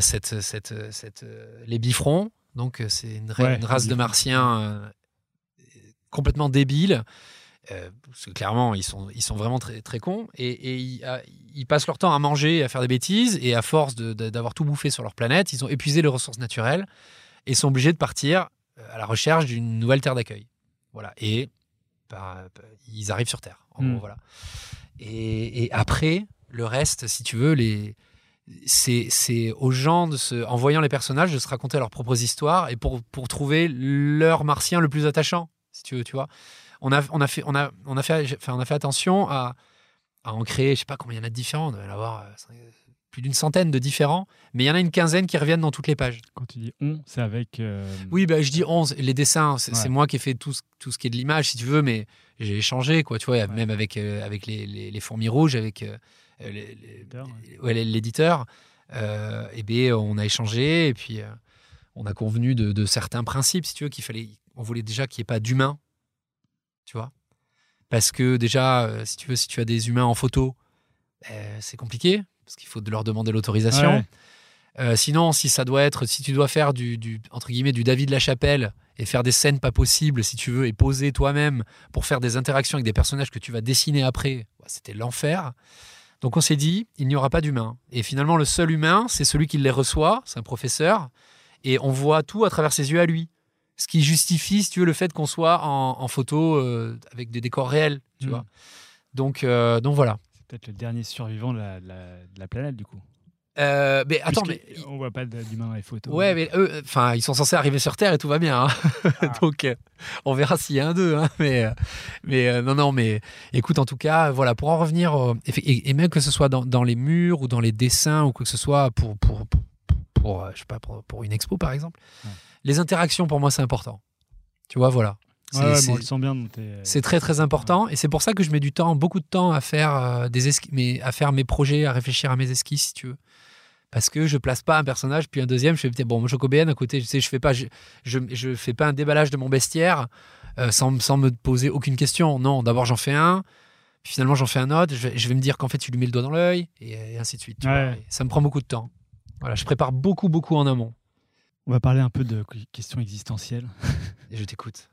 Cette, cette, cette, les bifrons, donc c'est une, ra- Ouais, une race de martiens complètement débiles. Euh, parce que clairement, ils sont, ils sont vraiment très, très cons. Et, et ils, à- ils passent leur temps à manger, à faire des bêtises. Et à force d'avoir tout bouffé sur leur planète, ils ont épuisé les ressources naturelles et sont obligés de partir euh, à la recherche d'une nouvelle terre d'accueil. Voilà. Et bah, bah, ils arrivent sur Terre. En Mm. gros, voilà. Et, et après, le reste, si tu veux, les, c'est, c'est aux gens, de se, en voyant les personnages, de se raconter leurs propres histoires et pour, pour trouver leur martien le plus attachant, si tu veux, tu vois. On a, on a, fait, on a, on a, fait, enfin, on a fait attention à, à en créer, je sais pas combien il y en a de différents, on en avoir euh, plus d'une centaine de différents, mais il y en a une quinzaine qui reviennent dans toutes les pages. Quand tu dis on, c'est avec. euh, Oui, bah, je dis 11. Les dessins, c'est Ouais. moi qui ai fait tout ce, tout ce qui est de l'image, si tu veux, mais j'ai échangé, quoi, tu vois, Ouais. même avec, euh, avec les, les, les fourmis rouges, avec euh, L'éditeur, ouais. et bien, on a échangé, et puis on a convenu de, de certains principes, si tu veux, qu'il fallait. On voulait déjà qu'il n'y ait pas d'humains, tu vois. Parce que déjà, euh, si tu veux, si tu as des humains en photo, euh, c'est compliqué, parce qu'il faut de leur demander l'autorisation. Ouais. Euh, sinon, si ça doit être, si tu dois faire du, du- entre guillemets du David Lachapelle et faire des scènes pas possibles, si tu veux, et poser toi-même pour faire des interactions avec des personnages que tu vas dessiner après, ouais, c'était l'enfer. Donc on s'est dit, il n'y aura pas d'humain. Et finalement, le seul humain, c'est celui qui les reçoit, c'est un professeur, et on voit tout à travers ses yeux à lui. Ce qui justifie, si tu veux, le fait qu'on soit en, en photo euh, avec des décors réels, tu Mm. vois. Donc, euh, donc voilà. C'est peut-être le dernier survivant de la, de la- de la planète, du coup. Euh, mais attends, mais On voit pas d'humains dans les photos. Ouais, mais eux, enfin, ils sont censés arriver sur Terre et tout va bien. hein. Ah. Donc, euh, on verra s'il y a un d'eux. hein. Mais, mais non, non, mais écoute, en tout cas, voilà, pour en revenir, et, même que ce soit dans, dans les murs ou dans les dessins ou quoi que ce soit, pour, pour, pour, pour, je sais pas, pour, pour une expo par exemple, Ouais. Les interactions pour moi c'est important. Tu vois, voilà. C'est- ouais, très très important et c'est pour ça que je mets du temps, beaucoup de temps à faire euh, des mais à faire mes projets, à réfléchir à mes esquisses si tu veux. Parce que je place pas un personnage puis un deuxième, je fais peut-être bon, Jocobéen à côté, je sais, je fais pas je, je, je fais pas un déballage de mon bestiaire euh, sans, sans me poser aucune question. Non, d'abord j'en fais un, puis finalement j'en fais un autre, je vais, je vais me dire qu'en fait tu lui mets le doigt dans l'œil et, et ainsi de suite. tu Ouais. vois. Et ça me prend beaucoup de temps. Voilà, je prépare beaucoup beaucoup en amont On va parler un peu de questions existentielles. et je t'écoute.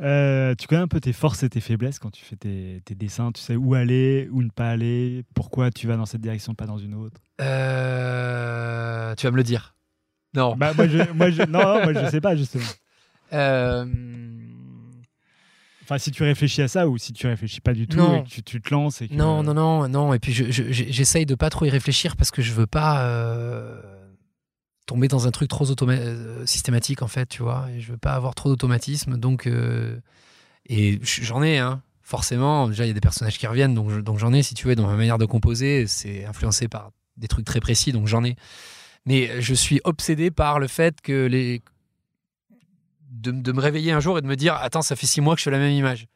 Euh, tu connais un peu tes forces et tes faiblesses quand tu fais tes, tes dessins. Tu sais où aller, où ne pas aller, pourquoi tu vas dans cette direction, pas dans une autre? Euh, tu vas me le dire. Non. Bah, moi, je, moi, je, non, non, moi, je sais pas, justement. Euh, Enfin, si tu réfléchis à ça ou si tu réfléchis pas du tout Non. et que tu, tu te lances et que... Non, non, non, non. Et puis je- je- j'essaye de pas trop y réfléchir parce que je veux pas tomber dans un truc trop euh, systématique en fait, tu vois. Et je veux pas avoir trop d'automatisme. Donc, euh, et j'en ai, hein. Forcément, déjà il y a des personnages qui reviennent, donc j'en ai. Si tu veux, dans ma manière de composer, c'est influencé par des trucs très précis, donc j'en ai. Mais je suis obsédé par le fait que les de, de me réveiller un jour et de me dire attends ça fait six mois que je fais la même image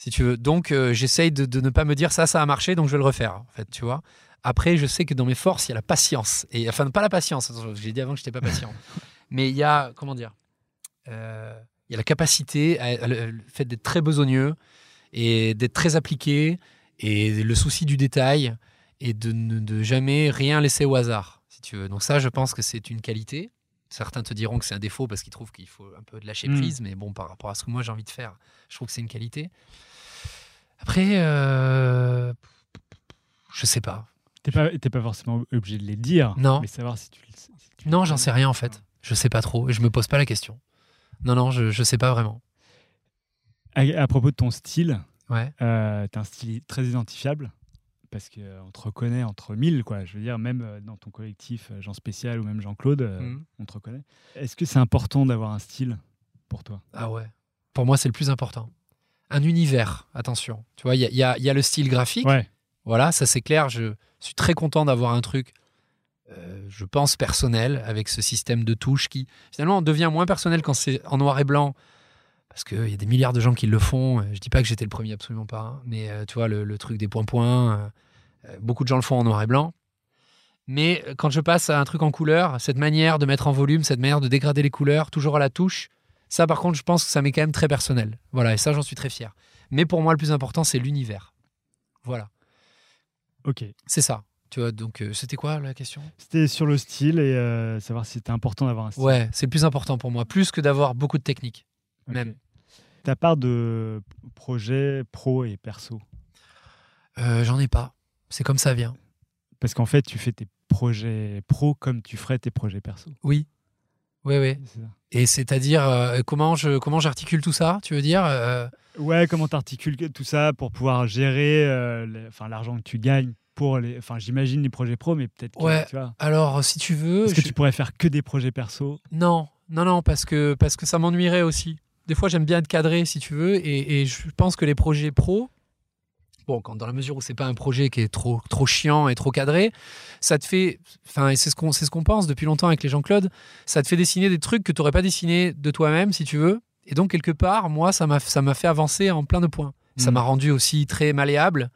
si tu veux. Donc, euh, j'essaye de, de ne pas me dire ça, ça a marché, donc je vais le refaire, en fait, tu vois. Après, je sais que dans mes forces, il y a la patience. Et, enfin, pas la patience, j'ai dit avant que je n'étais pas patient. Mais il y a, comment dire, euh, il y a la capacité, à- à le, le fait d'être très besogneux et d'être très appliqué et le souci du détail et de ne de jamais rien laisser au hasard, si tu veux. Donc ça, je pense que c'est une qualité. Certains te diront que c'est un défaut parce qu'ils trouvent qu'il faut un peu de lâcher Mm. prise, mais bon, par rapport à ce que moi j'ai envie de faire, je trouve que c'est une qualité. Après, euh, je sais pas. T'es pas, t'es pas forcément obligé de les dire. Non. Mais savoir si tu. le- si tu- Non, j'en sais rien en fait. Je sais pas trop et je me pose pas la question. Non, non, je, je sais pas vraiment. À, à propos de ton style, Ouais. euh, t'as un style très identifiable parce qu'on te reconnaît entre mille, quoi. Je veux dire, même euh, dans ton collectif euh, Jean Spécial ou même Jean-Claude, euh, Mhm. on te reconnaît. Est-ce que c'est important d'avoir un style pour toi? Ah ouais. Pour moi, c'est le plus important. Un univers, attention. Tu vois, il y y a le style graphique. Ouais. Voilà, ça c'est clair. Je suis très content d'avoir un truc, euh, je pense, personnel, avec ce système de touches qui, finalement, devient moins personnel quand c'est en noir et blanc. Parce qu'il y a des milliards de gens qui le font. Je dis pas que j'étais le premier, absolument pas. hein. Mais euh, tu vois, le, truc des points-points, euh, euh, beaucoup de gens le font en noir et blanc. Mais euh, quand je passe à un truc en couleur, cette manière de mettre en volume, cette manière de dégrader les couleurs, toujours à la touche, ça par contre, je pense que ça m'est quand même très personnel. Voilà, et ça, j'en suis très fier. Mais pour moi, le plus important, c'est l'univers. Voilà. Ok. C'est ça. Tu vois, donc euh, c'était quoi la question? C'était sur le style et euh, savoir si c'était important d'avoir un style. Ouais, c'est le plus important pour moi, plus que d'avoir beaucoup de techniques. Ok. même. Ta part de projet pro et perso? Euh, J'en ai pas. C'est comme ça vient. Parce qu'en fait, tu fais tes projets pro comme tu ferais tes projets perso. Oui. Oui, oui. Et c'est-à-dire, euh, comment je comment j'articule tout ça, tu veux dire Euh, Ouais, comment t'articules tout ça pour pouvoir gérer euh, l'argent que tu gagnes pour les. Enfin, j'imagine les projets pro, mais peut-être que Ouais. tu vois. Alors, si tu veux. Est-ce que tu pourrais faire que des projets perso? Non, non, non, parce que, parce que ça m'ennuierait aussi. Des fois, j'aime bien être cadré, si tu veux, et, et je pense que les projets pro, bon, quand, dans la mesure où c'est pas un projet qui est trop, trop chiant et trop cadré, ça te fait, enfin, et c'est ce qu'on c'est ce qu'on pense depuis longtemps avec les Jean-Claude, ça te fait dessiner des trucs que tu n'aurais pas dessinés de toi-même, si tu veux. Et donc, quelque part, moi, ça m'a ça m'a fait avancer en plein de points. Ça Mhm. m'a rendu aussi très malléable.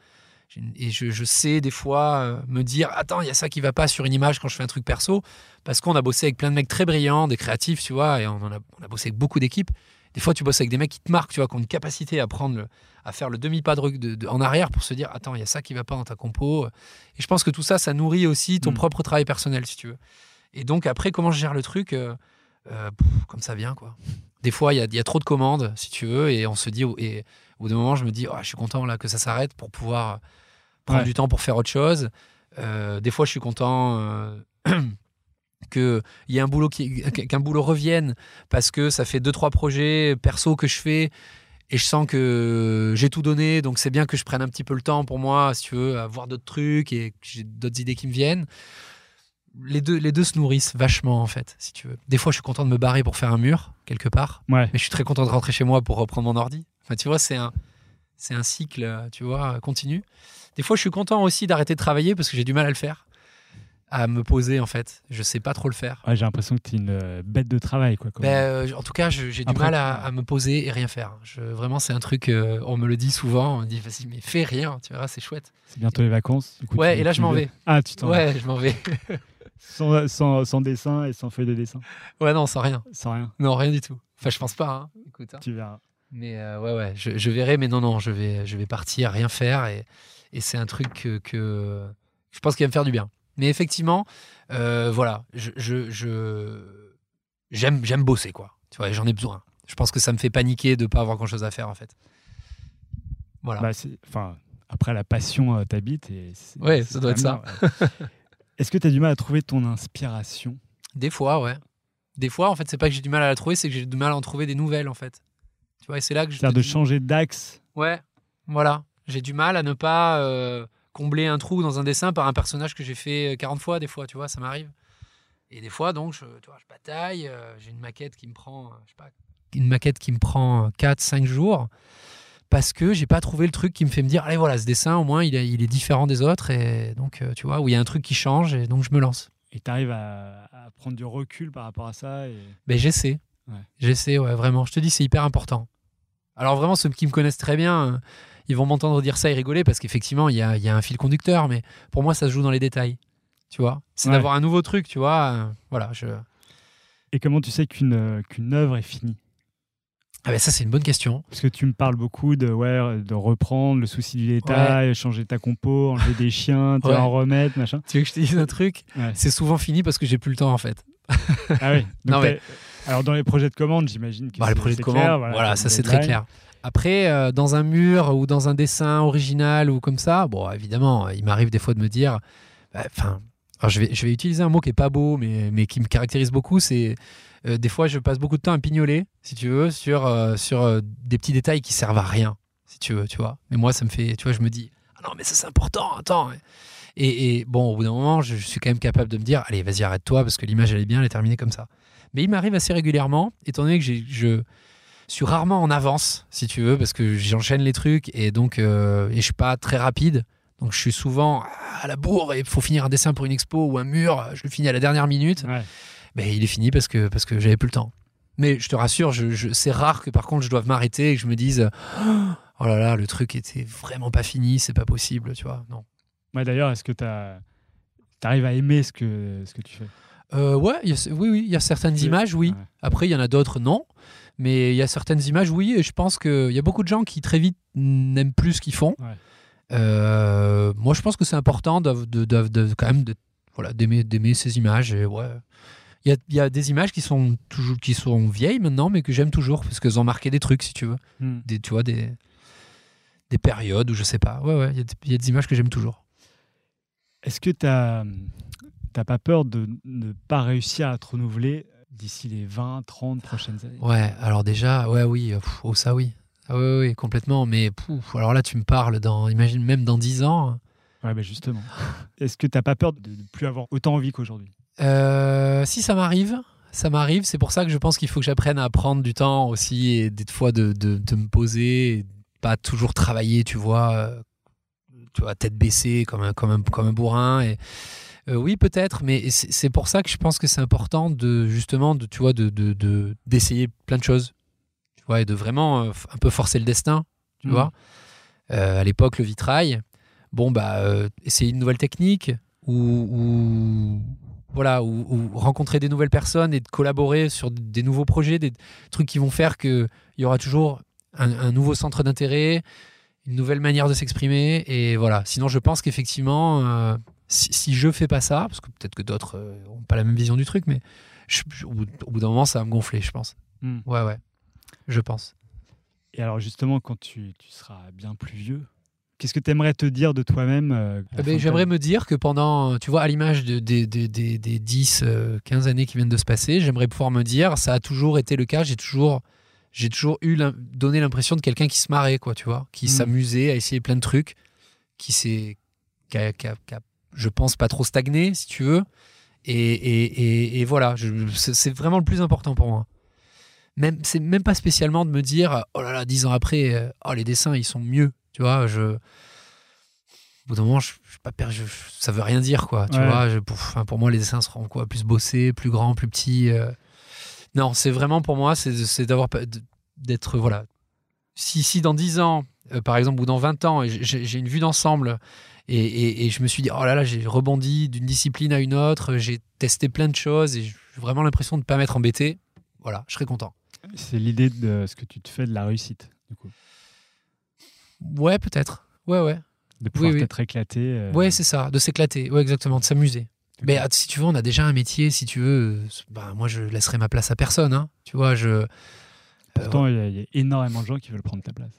Et je, je sais des fois euh, me dire Attends, il y a ça qui va pas sur une image quand je fais un truc perso. Parce qu'on a bossé avec plein de mecs très brillants, des créatifs, tu vois, et on, en a, on a bossé avec beaucoup d'équipes. Des fois, tu bosses avec des mecs qui te marquent, tu vois, qui ont une capacité à prendre le, à faire le demi-pas de, rec- de- de- en arrière pour se dire Attends, il y a ça qui va pas dans ta compo. Et je pense que tout ça, ça nourrit aussi ton Mm. propre travail personnel, si tu veux. Et donc, après, comment je gère le truc euh, euh, pff, Comme ça vient, quoi. Des fois, il y a, il y a trop de commandes, si tu veux, et on se dit, et au bout d'un moment, je me dis, Oh, je suis content là que ça s'arrête pour pouvoir prendre Ouais. du temps pour faire autre chose. Euh, des fois, je suis content qu'il y ait un boulot qui, qu'un boulot revienne parce que ça fait deux trois projets perso que je fais et je sens que j'ai tout donné, donc c'est bien que je prenne un petit peu le temps pour moi, si tu veux, à voir d'autres trucs et que j'ai d'autres idées qui me viennent. Les deux, les deux se nourrissent vachement en fait, si tu veux. Des fois, je suis content de me barrer pour faire un mur quelque part, Ouais. mais je suis très content de rentrer chez moi pour reprendre mon ordi. Enfin, tu vois, c'est un, c'est un cycle, tu vois, continu. Des fois, je suis content aussi d'arrêter de travailler parce que j'ai du mal à le faire, à me poser en fait. Je sais pas trop le faire. Ouais, j'ai l'impression que tu es une euh, bête de travail. Quoi, comme- Ben, euh, en tout cas, j'ai du mal à, à me poser et rien faire. Je, vraiment, c'est un truc, euh, on me le dit souvent, on me dit, vas-y, mais fais rien, tu verras, c'est chouette. C'est bientôt les vacances. du coup, Ouais, et là, je m'en vais. Ah, tu t'en vas. Ouais, je m'en vais. Sans, sans, sans dessin et sans feuille de dessin. ouais, non, sans rien. Sans rien. Non, rien du tout. Enfin, je pense pas, hein. Écoute, hein. Tu verras. Mais euh, ouais, ouais, je, je verrai, mais non, non, je vais, je vais partir, rien faire, et, et c'est un truc que, que je pense qu'il va me faire du bien. Mais effectivement, euh, voilà, je, je, je- j'aime, j'aime bosser, quoi. Tu vois, j'en ai besoin. Je pense que ça me fait paniquer de pas avoir grand chose à faire, en fait. Voilà. Bah, c'est- enfin, après, la passion euh, t'habite. et Ouais, ça doit être ouais. Est-ce que tu as du mal à trouver ton inspiration? Des fois, ouais. Des fois, en fait, c'est pas que j'ai du mal à la trouver, c'est que j'ai du mal à en trouver des nouvelles, en fait. Tu vois, et c'est là que je. C'est-à-dire de changer d'axe? Ouais, voilà. J'ai du mal à ne pas euh, combler un trou dans un dessin par un personnage que j'ai fait 40 fois, des fois, tu vois, ça m'arrive. Et des fois, donc, je, tu vois, je bataille, euh, j'ai une maquette qui me prend, euh, je sais pas, une maquette qui me prend 4-5 jours parce que j'ai pas trouvé le truc qui me fait me dire, allez, voilà, ce dessin, au moins, il est, il est différent des autres. Et donc, euh, tu vois, où il y a un truc qui change, et donc je me lance. et tu arrives à, à prendre du recul par rapport à ça et... Ben, j'essaie. Ouais. J'essaie, ouais, vraiment. Je te dis, c'est hyper important. Alors, vraiment, ceux qui me connaissent très bien, euh, ils vont m'entendre dire ça et rigoler parce qu'effectivement, il y a, il y a un fil conducteur, mais pour moi, ça se joue dans les détails. Tu vois C'est Ouais. d'avoir un nouveau truc, tu vois. euh, voilà, je. Et comment tu sais qu'une euh, qu'une œuvre est finie? Ah, ben, ça, c'est une bonne question. Parce que tu me parles beaucoup de, ouais, de reprendre le souci du détail, changer ta compo, enlever des chiens, Ouais. en remettre, machin. Tu veux que je te dise un truc? Ouais. C'est souvent fini parce que j'ai plus le temps, en fait. Ah oui. Non, mais- Alors dans les projets de commande, j'imagine que Bah, les projets de commande, clair, voilà, ça, c'est très clair. Après, euh, dans un mur ou dans un dessin original ou comme ça, bon, évidemment, il m'arrive des fois de me dire Enfin, alors je vais, je utiliser un mot qui est pas beau, mais, mais qui me caractérise beaucoup. C'est euh, des fois, je passe beaucoup de temps à pignoler, si tu veux, sur, euh, sur des petits détails qui servent à rien, si tu veux, tu vois. Mais moi, ça me fait, tu vois, je me dis, ah non, mais ça c'est important, attends. Et, bon, au bout d'un moment, je, je suis quand même capable de me dire, allez, vas-y, arrête-toi, parce que l'image, elle est bien, elle est terminée comme ça. Mais il m'arrive assez régulièrement, étant donné que j'ai- je suis rarement en avance, si tu veux, parce que j'enchaîne les trucs et donc euh, et je suis pas très rapide. Donc je suis souvent à la bourre et il faut finir un dessin pour une expo ou un mur, je le finis à la dernière minute. Ouais. Ben, il est fini parce que, parce que j'avais plus le temps. Mais je te rassure, je, je- c'est rare que par contre je doive m'arrêter et que je me dise Oh là là, le truc était vraiment pas fini, c'est pas possible, tu vois. Non. Ouais, D'ailleurs, est-ce que tu arrives à aimer ce que, ce que tu fais? Euh, ouais, a- oui, oui, il y a certaines images, oui. Ouais. Après, il y en a d'autres, non. Mais il y a certaines images, oui. Et je pense qu'il y a beaucoup de gens qui très vite n'aiment plus ce qu'ils font. Ouais. Euh, moi, je pense que c'est important de, de- de- de- quand même voilà, d'aimer, ces images. Et ouais. Il y a, il y a des images qui sont, toujours, qui sont vieilles maintenant, mais que j'aime toujours parce qu'elles ont marqué des trucs, si tu veux. Hmm. Des, tu vois, des, des périodes où je sais pas. Ouais, ouais, il y a des- il y, a des images que j'aime toujours. Est-ce que tu n'as pas peur de ne pas réussir à te renouveler d'ici les 20, 30 prochaines années Ouais, alors déjà, ouais, oui, euh, pff, oh, ça oui. Ah ouais, ouais, complètement. Mais pouf, alors là, tu me parles dans, imagine même dans 10 ans. Ouais, bah justement. Est-ce que tu n'as pas peur de ne plus avoir autant envie qu'aujourd'hui? Euh, si ça m'arrive, ça m'arrive. C'est pour ça que je pense qu'il faut que j'apprenne à prendre du temps aussi et des fois de, de, de me poser, et pas toujours travailler, tu vois, euh, tu vois, tête baissée comme un, comme un, comme un bourrin. Et, euh, oui, peut-être, mais c'est pour ça que je pense que c'est important de justement, de, tu vois, de, de, de- d'essayer plein de choses, tu vois, et de vraiment euh, un peu forcer le destin, tu Mhm. vois. Euh, à l'époque, le vitrail, bon, bah, essayer une nouvelle technique ou, ou- voilà, ou, ou rencontrer des nouvelles personnes et de collaborer sur des nouveaux projets, des trucs qui vont faire qu'il y aura toujours un, un nouveau centre d'intérêt, une nouvelle manière de s'exprimer. Et voilà. Sinon, je pense qu'effectivement, euh, si, si je fais pas ça, parce que peut-être que d'autres n'ont pas la même vision du truc, mais je- je- au, bout, d'un moment, ça va me gonfler, je pense. Hmm. Ouais, ouais. Je pense. Et alors justement, quand tu, tu seras bien plus vieux, qu'est-ce que tu aimerais te dire de toi-même euh, Eh ben, de J'aimerais me dire que pendant, tu vois, à l'image de- des- des- des- des 10, euh, 15 années qui viennent de se passer, j'aimerais pouvoir me dire, ça a toujours été le cas, j'ai toujours, j'ai toujours eu donné l'impression de quelqu'un qui se marrait, quoi, tu vois, qui Mhm. s'amusait à essayer plein de trucs, qui s'est, qui a- qui a- qui a, je pense, pas trop stagné, si tu veux. Et, et, et- et voilà, c'est vraiment le plus important pour moi. Même, c'est même pas spécialement de me dire, oh là là, dix ans après, euh, oh, les dessins, ils sont mieux, tu vois, je au bout d'un moment, je, je pas per- je- ça veut rien dire, quoi. Tu Ouais. vois, je- pour, enfin, pour moi, les dessins seront quoi, plus bossés, plus grands, plus petits. euh. Non, c'est vraiment pour moi, c'est c'est d'avoir d'être voilà. Si, si dans 10 ans, euh, par exemple, ou dans 20 ans, j'ai une vue d'ensemble et, et- et je me suis dit, oh là là, j'ai rebondi d'une discipline à une autre, j'ai testé plein de choses et j'ai vraiment l'impression de ne pas m'être embêté, voilà, je serais content. C'est l'idée de ce que tu te fais de la réussite, du coup. Ouais, peut-être. Ouais, ouais. De pouvoir oui. t'être éclaté. euh, Ouais, c'est ça, de s'éclater, ouais, exactement, de s'amuser. Mais ah, si tu veux, on a déjà un métier, si tu veux, bah, moi je laisserai ma place à personne. Hein. Tu vois, je. euh, Pourtant, il y, a- il y a énormément de gens qui veulent prendre ta place.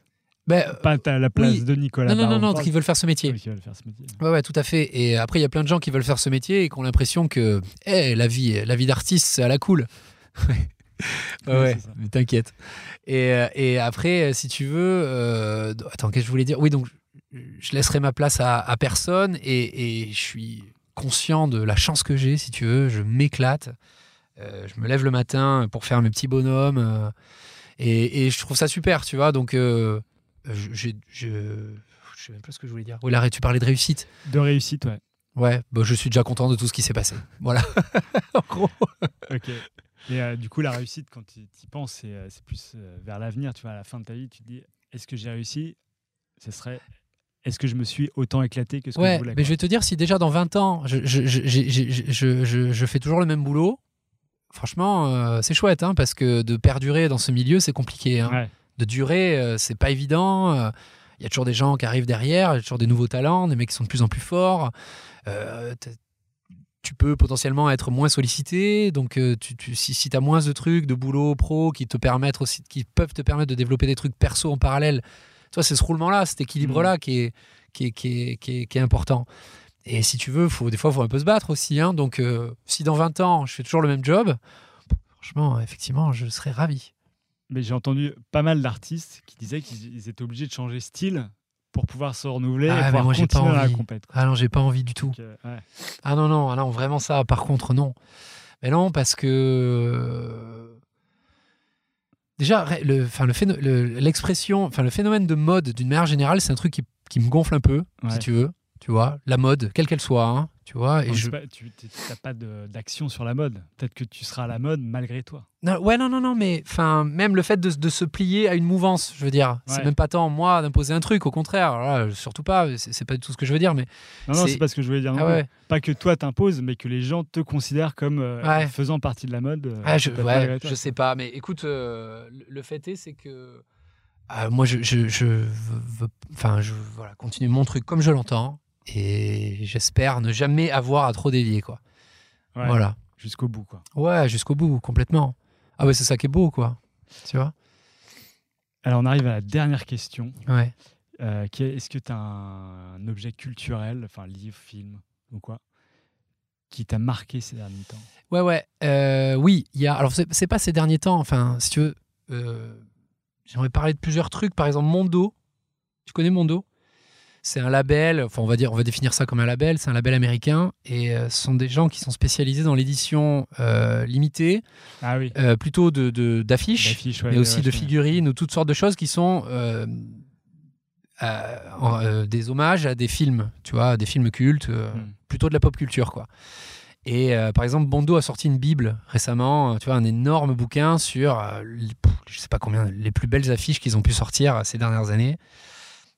Ben, Pas ta- la place oui. de Nicolas non, non, non, non, qui veulent faire ce métier. Oui, veulent faire ce métier. Ouais, ouais, tout à fait. Et après, il y a plein de gens qui veulent faire ce métier et qui ont l'impression que eh, la vie, la vie d'artiste, c'est à la cool. ouais, Oui, ouais, mais t'inquiète. Et, euh, et après, euh, si tu veux, euh, attends, qu'est-ce que je voulais dire? Oui, donc je- laisserai ma place à, à personne et, et je suis conscient de la chance que j'ai, si tu veux. Je m'éclate. Euh, je me lève le matin pour faire mes petits bonhommes euh, et, et je trouve ça super, tu vois. Donc, je, je, je sais même pas ce que je voulais dire. Oui, là, tu parlais de réussite. De réussite, ouais. Ouais, bah, je suis déjà content de tout ce qui s'est passé. Voilà. en gros. Ok. Et euh, du coup, la réussite, quand tu y penses, c'est euh, plus euh, vers l'avenir. Tu vois, à la fin de ta vie, tu te dis est-ce que j'ai réussi? Ce serait est-ce que je me suis autant éclaté que ce que Ouais, je voulais mais je vais te dire, si déjà dans 20 ans, je, je, je, je, je- je fais toujours le même boulot, franchement, euh, c'est chouette, hein, parce que de perdurer dans ce milieu, c'est compliqué. hein. Ouais. De durer, euh, c'est pas évident. euh, Il y a toujours des gens qui arrivent derrière, il y a toujours des nouveaux talents, des mecs qui sont de plus en plus forts. Euh, tu peux potentiellement être moins sollicité, donc tu, tu- si, si tu as moins de trucs, de boulot pro qui te permettent aussi, qui peuvent te permettre de développer des trucs perso en parallèle, tu vois, c'est ce roulement-là, cet équilibre-là qui, est, qui, est, qui, est, qui, est, qui est important. Et si tu veux, faut, des fois, il faut un peu se battre aussi. hein. Donc, euh, si dans 20 ans, je fais toujours le même job, franchement, effectivement, je serais ravi. Mais j'ai entendu pas mal d'artistes qui disaient qu'ils ils étaient obligés de changer style pour pouvoir se renouveler Ah, et pouvoir moi, pas continuer la envie. compète. quoi. Ah non, j'ai pas envie du tout. Donc, euh, ouais. Ah non, non, ah non, vraiment ça, par contre, non. Mais non, parce que. euh, Déjà, le, enfin, le phéno- le- l'expression, enfin, le phénomène de mode, d'une manière générale, c'est un truc qui, qui me gonfle un peu, si tu veux. Tu vois, la mode, quelle qu'elle soit, hein, tu vois. Et Donc, je... c'est pas- tu n'as pas d'action sur la mode. Peut-être que tu seras à la mode malgré toi. Non, ouais, non, non, non, mais enfin, même le fait de, de se plier à une mouvance, je veux dire, c'est Ouais. même pas tant moi d'imposer un truc, au contraire, là, surtout pas, c'est c'est pas du tout ce que je veux dire, mais Non, non, C'est- c'est pas ce que je voulais dire. non ah ouais, Pas que toi t'imposes, mais que les gens te considèrent comme euh, Ouais. faisant partie de la mode. euh, Ah, je, toi. je sais pas, mais écoute, euh, le, fait est, c'est que moi, je, je, je veux, veux- enfin, je voilà, continue mon truc comme je l'entends, et j'espère ne jamais avoir à trop dévier, quoi. Ouais, Voilà. Jusqu'au bout, quoi. Ouais, jusqu'au bout, complètement. Ah ouais, c'est ça qui est beau, quoi. Tu vois? Alors, on arrive à la dernière question. Ouais. euh, qui est est-ce que tu as un, un objet culturel, enfin livre, film ou quoi, qui t'a marqué ces derniers temps? Ouais, ouais. euh, oui, il y a. Alors, c'est c'est pas ces derniers temps. Enfin, si tu veux, euh, j'aimerais parler de plusieurs trucs. Par exemple, Mondo. Tu connais Mondo? C'est un label. Enfin, on va dire, on va définir ça comme un label. C'est un label américain et euh, ce sont des gens qui sont spécialisés dans l'édition euh, limitée, Ah oui. euh, plutôt de d'affiches, ouais, mais aussi ouais, de figurines ou toutes sortes de choses qui sont euh, en- des hommages à des films. Tu vois, des films cultes. Hmm. plutôt de la pop culture, quoi. Et euh, par exemple, Bondo a sorti une Bible récemment, tu vois, un énorme bouquin sur, euh, les- je sais pas combien, les plus belles affiches qu'ils ont pu sortir ces dernières années.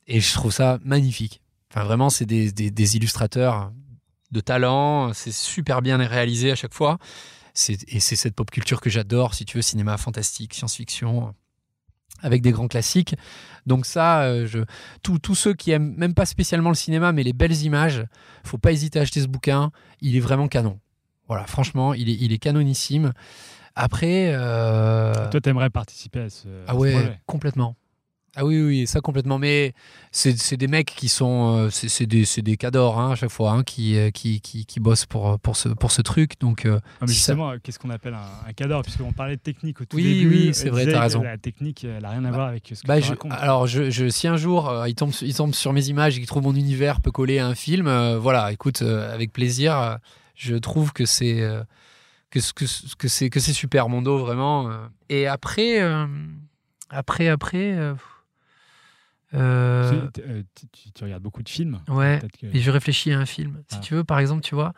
Et je trouve ça magnifique. Enfin, vraiment, c'est des, des- des illustrateurs de talent, c'est super bien réalisé à chaque fois. Et c'est cette pop culture que j'adore, si tu veux, cinéma fantastique, science-fiction, avec des grands classiques. Donc ça, euh, je, tous tous ceux qui aiment même pas spécialement le cinéma, mais les belles images, faut pas hésiter à acheter ce bouquin. Il est vraiment canon. Voilà, franchement, il est, il est canonissime. Après, euh, Toi, t'aimerais participer à ce, à ah ce ouais, projet? complètement. Ah oui, oui, ça complètement. Mais c'est des mecs qui sont, euh, c'est des, des cadors hein, à chaque fois, hein, qui, euh, qui, qui, qui bossent pour, pour, ce, pour ce truc. Donc, euh, Ah, mais si ça- justement, qu'est-ce qu'on appelle un, un cadre Puisqu'on parlait de technique au tout Oui, début. oui, c'est vrai, t'as raison. La technique, elle n'a rien à voir avec ce que Bah, tu je- racontes. alors, je, je- si un jour euh, il, tombe, il tombe sur mes images et qu'il trouve mon univers peut coller à un film, euh, voilà, écoute, euh, avec plaisir, je trouve que c'est que, que, que c'est super Mondo vraiment. Et après, après, après, euh, euh, Tu, tu- tu- tu regardes beaucoup de films. ouais. Que- Et je réfléchis à un film. Si Ah. tu veux, par exemple, tu vois,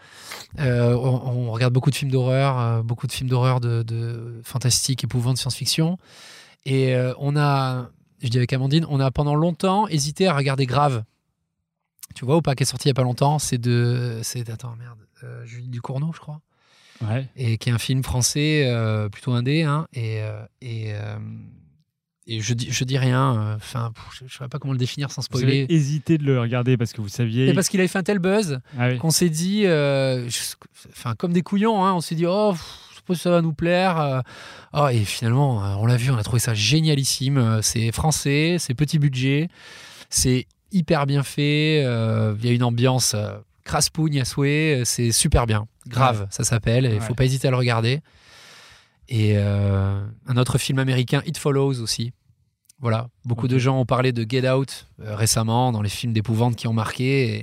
euh, on, on regarde beaucoup de films d'horreur, euh, beaucoup de films d'horreur de, de fantastique, épouvante, science-fiction. Et on a, je dis avec Amandine, on a pendant longtemps hésité à regarder Grave. Tu vois ou pas, qui est sorti il y a pas longtemps C'est de. C'est. Attends, merde. Julie Ducournau, je crois. Ouais. Et qui est un film français, plutôt indé. Hein, et. et et je dis, je dis rien, euh, enfin, je ne sais pas comment le définir sans Vous avez spoiler. hésité de le regarder parce que vous saviez. Et parce qu'il avait fait un tel buzz Ah oui. qu'on s'est dit, euh, je- enfin comme des couillons, hein, on s'est dit oh, je si ça va nous plaire. euh. Oh, et finalement, on l'a vu, on a trouvé ça génialissime. C'est français, c'est petit budget, c'est hyper bien fait. euh, Il y a une ambiance craspougne à souhait, c'est super bien. Grave, ça s'appelle. Il Ouais. faut pas hésiter à le regarder. Et euh, un autre film américain, It Follows aussi. Voilà, beaucoup de gens ont parlé de Get Out euh, récemment dans les films d'épouvante qui ont marqué. Et,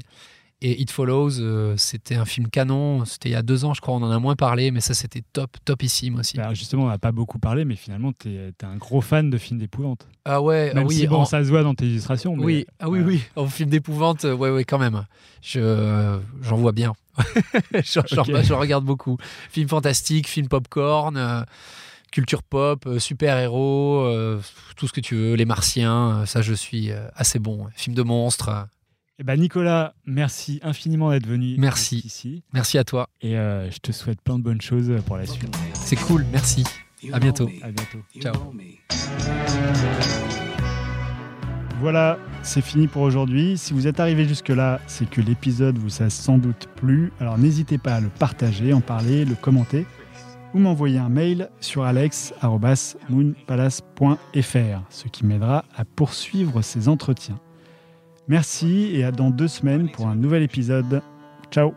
et It Follows, euh, c'était un film canon. C'était il y a deux ans, je crois. On en a moins parlé, mais ça, c'était top, topissime aussi. Alors justement, on n'a pas beaucoup parlé, mais finalement, tu es, un gros fan de films d'épouvante. Ah ouais, ah Même oui, si bon, en- ça se voit dans tes illustrations. mais- oui, ah oui, Ouais. oui. En film d'épouvante, euh, ouais, ouais, quand même. Je, j'en vois bien. j'en, regarde beaucoup. Film fantastique, film popcorn, euh, culture pop, euh, super-héros, euh, tout ce que tu veux, les martiens, euh, ça, je suis assez bon. Film de monstres. Eh ben, Nicolas, merci infiniment d'être venu Merci. ici. Merci à toi. Et euh, je te souhaite plein de bonnes choses pour la suite. C'est cool, merci. À bientôt. À bientôt. Ciao. Voilà, c'est fini pour aujourd'hui. Si vous êtes arrivé jusque-là, c'est que l'épisode vous a sans doute plu. Alors n'hésitez pas à le partager, en parler, le commenter ou m'envoyer un mail sur alex.moonpalace.fr, ce qui m'aidera à poursuivre ces entretiens. Merci et à dans deux semaines pour un nouvel épisode. Ciao.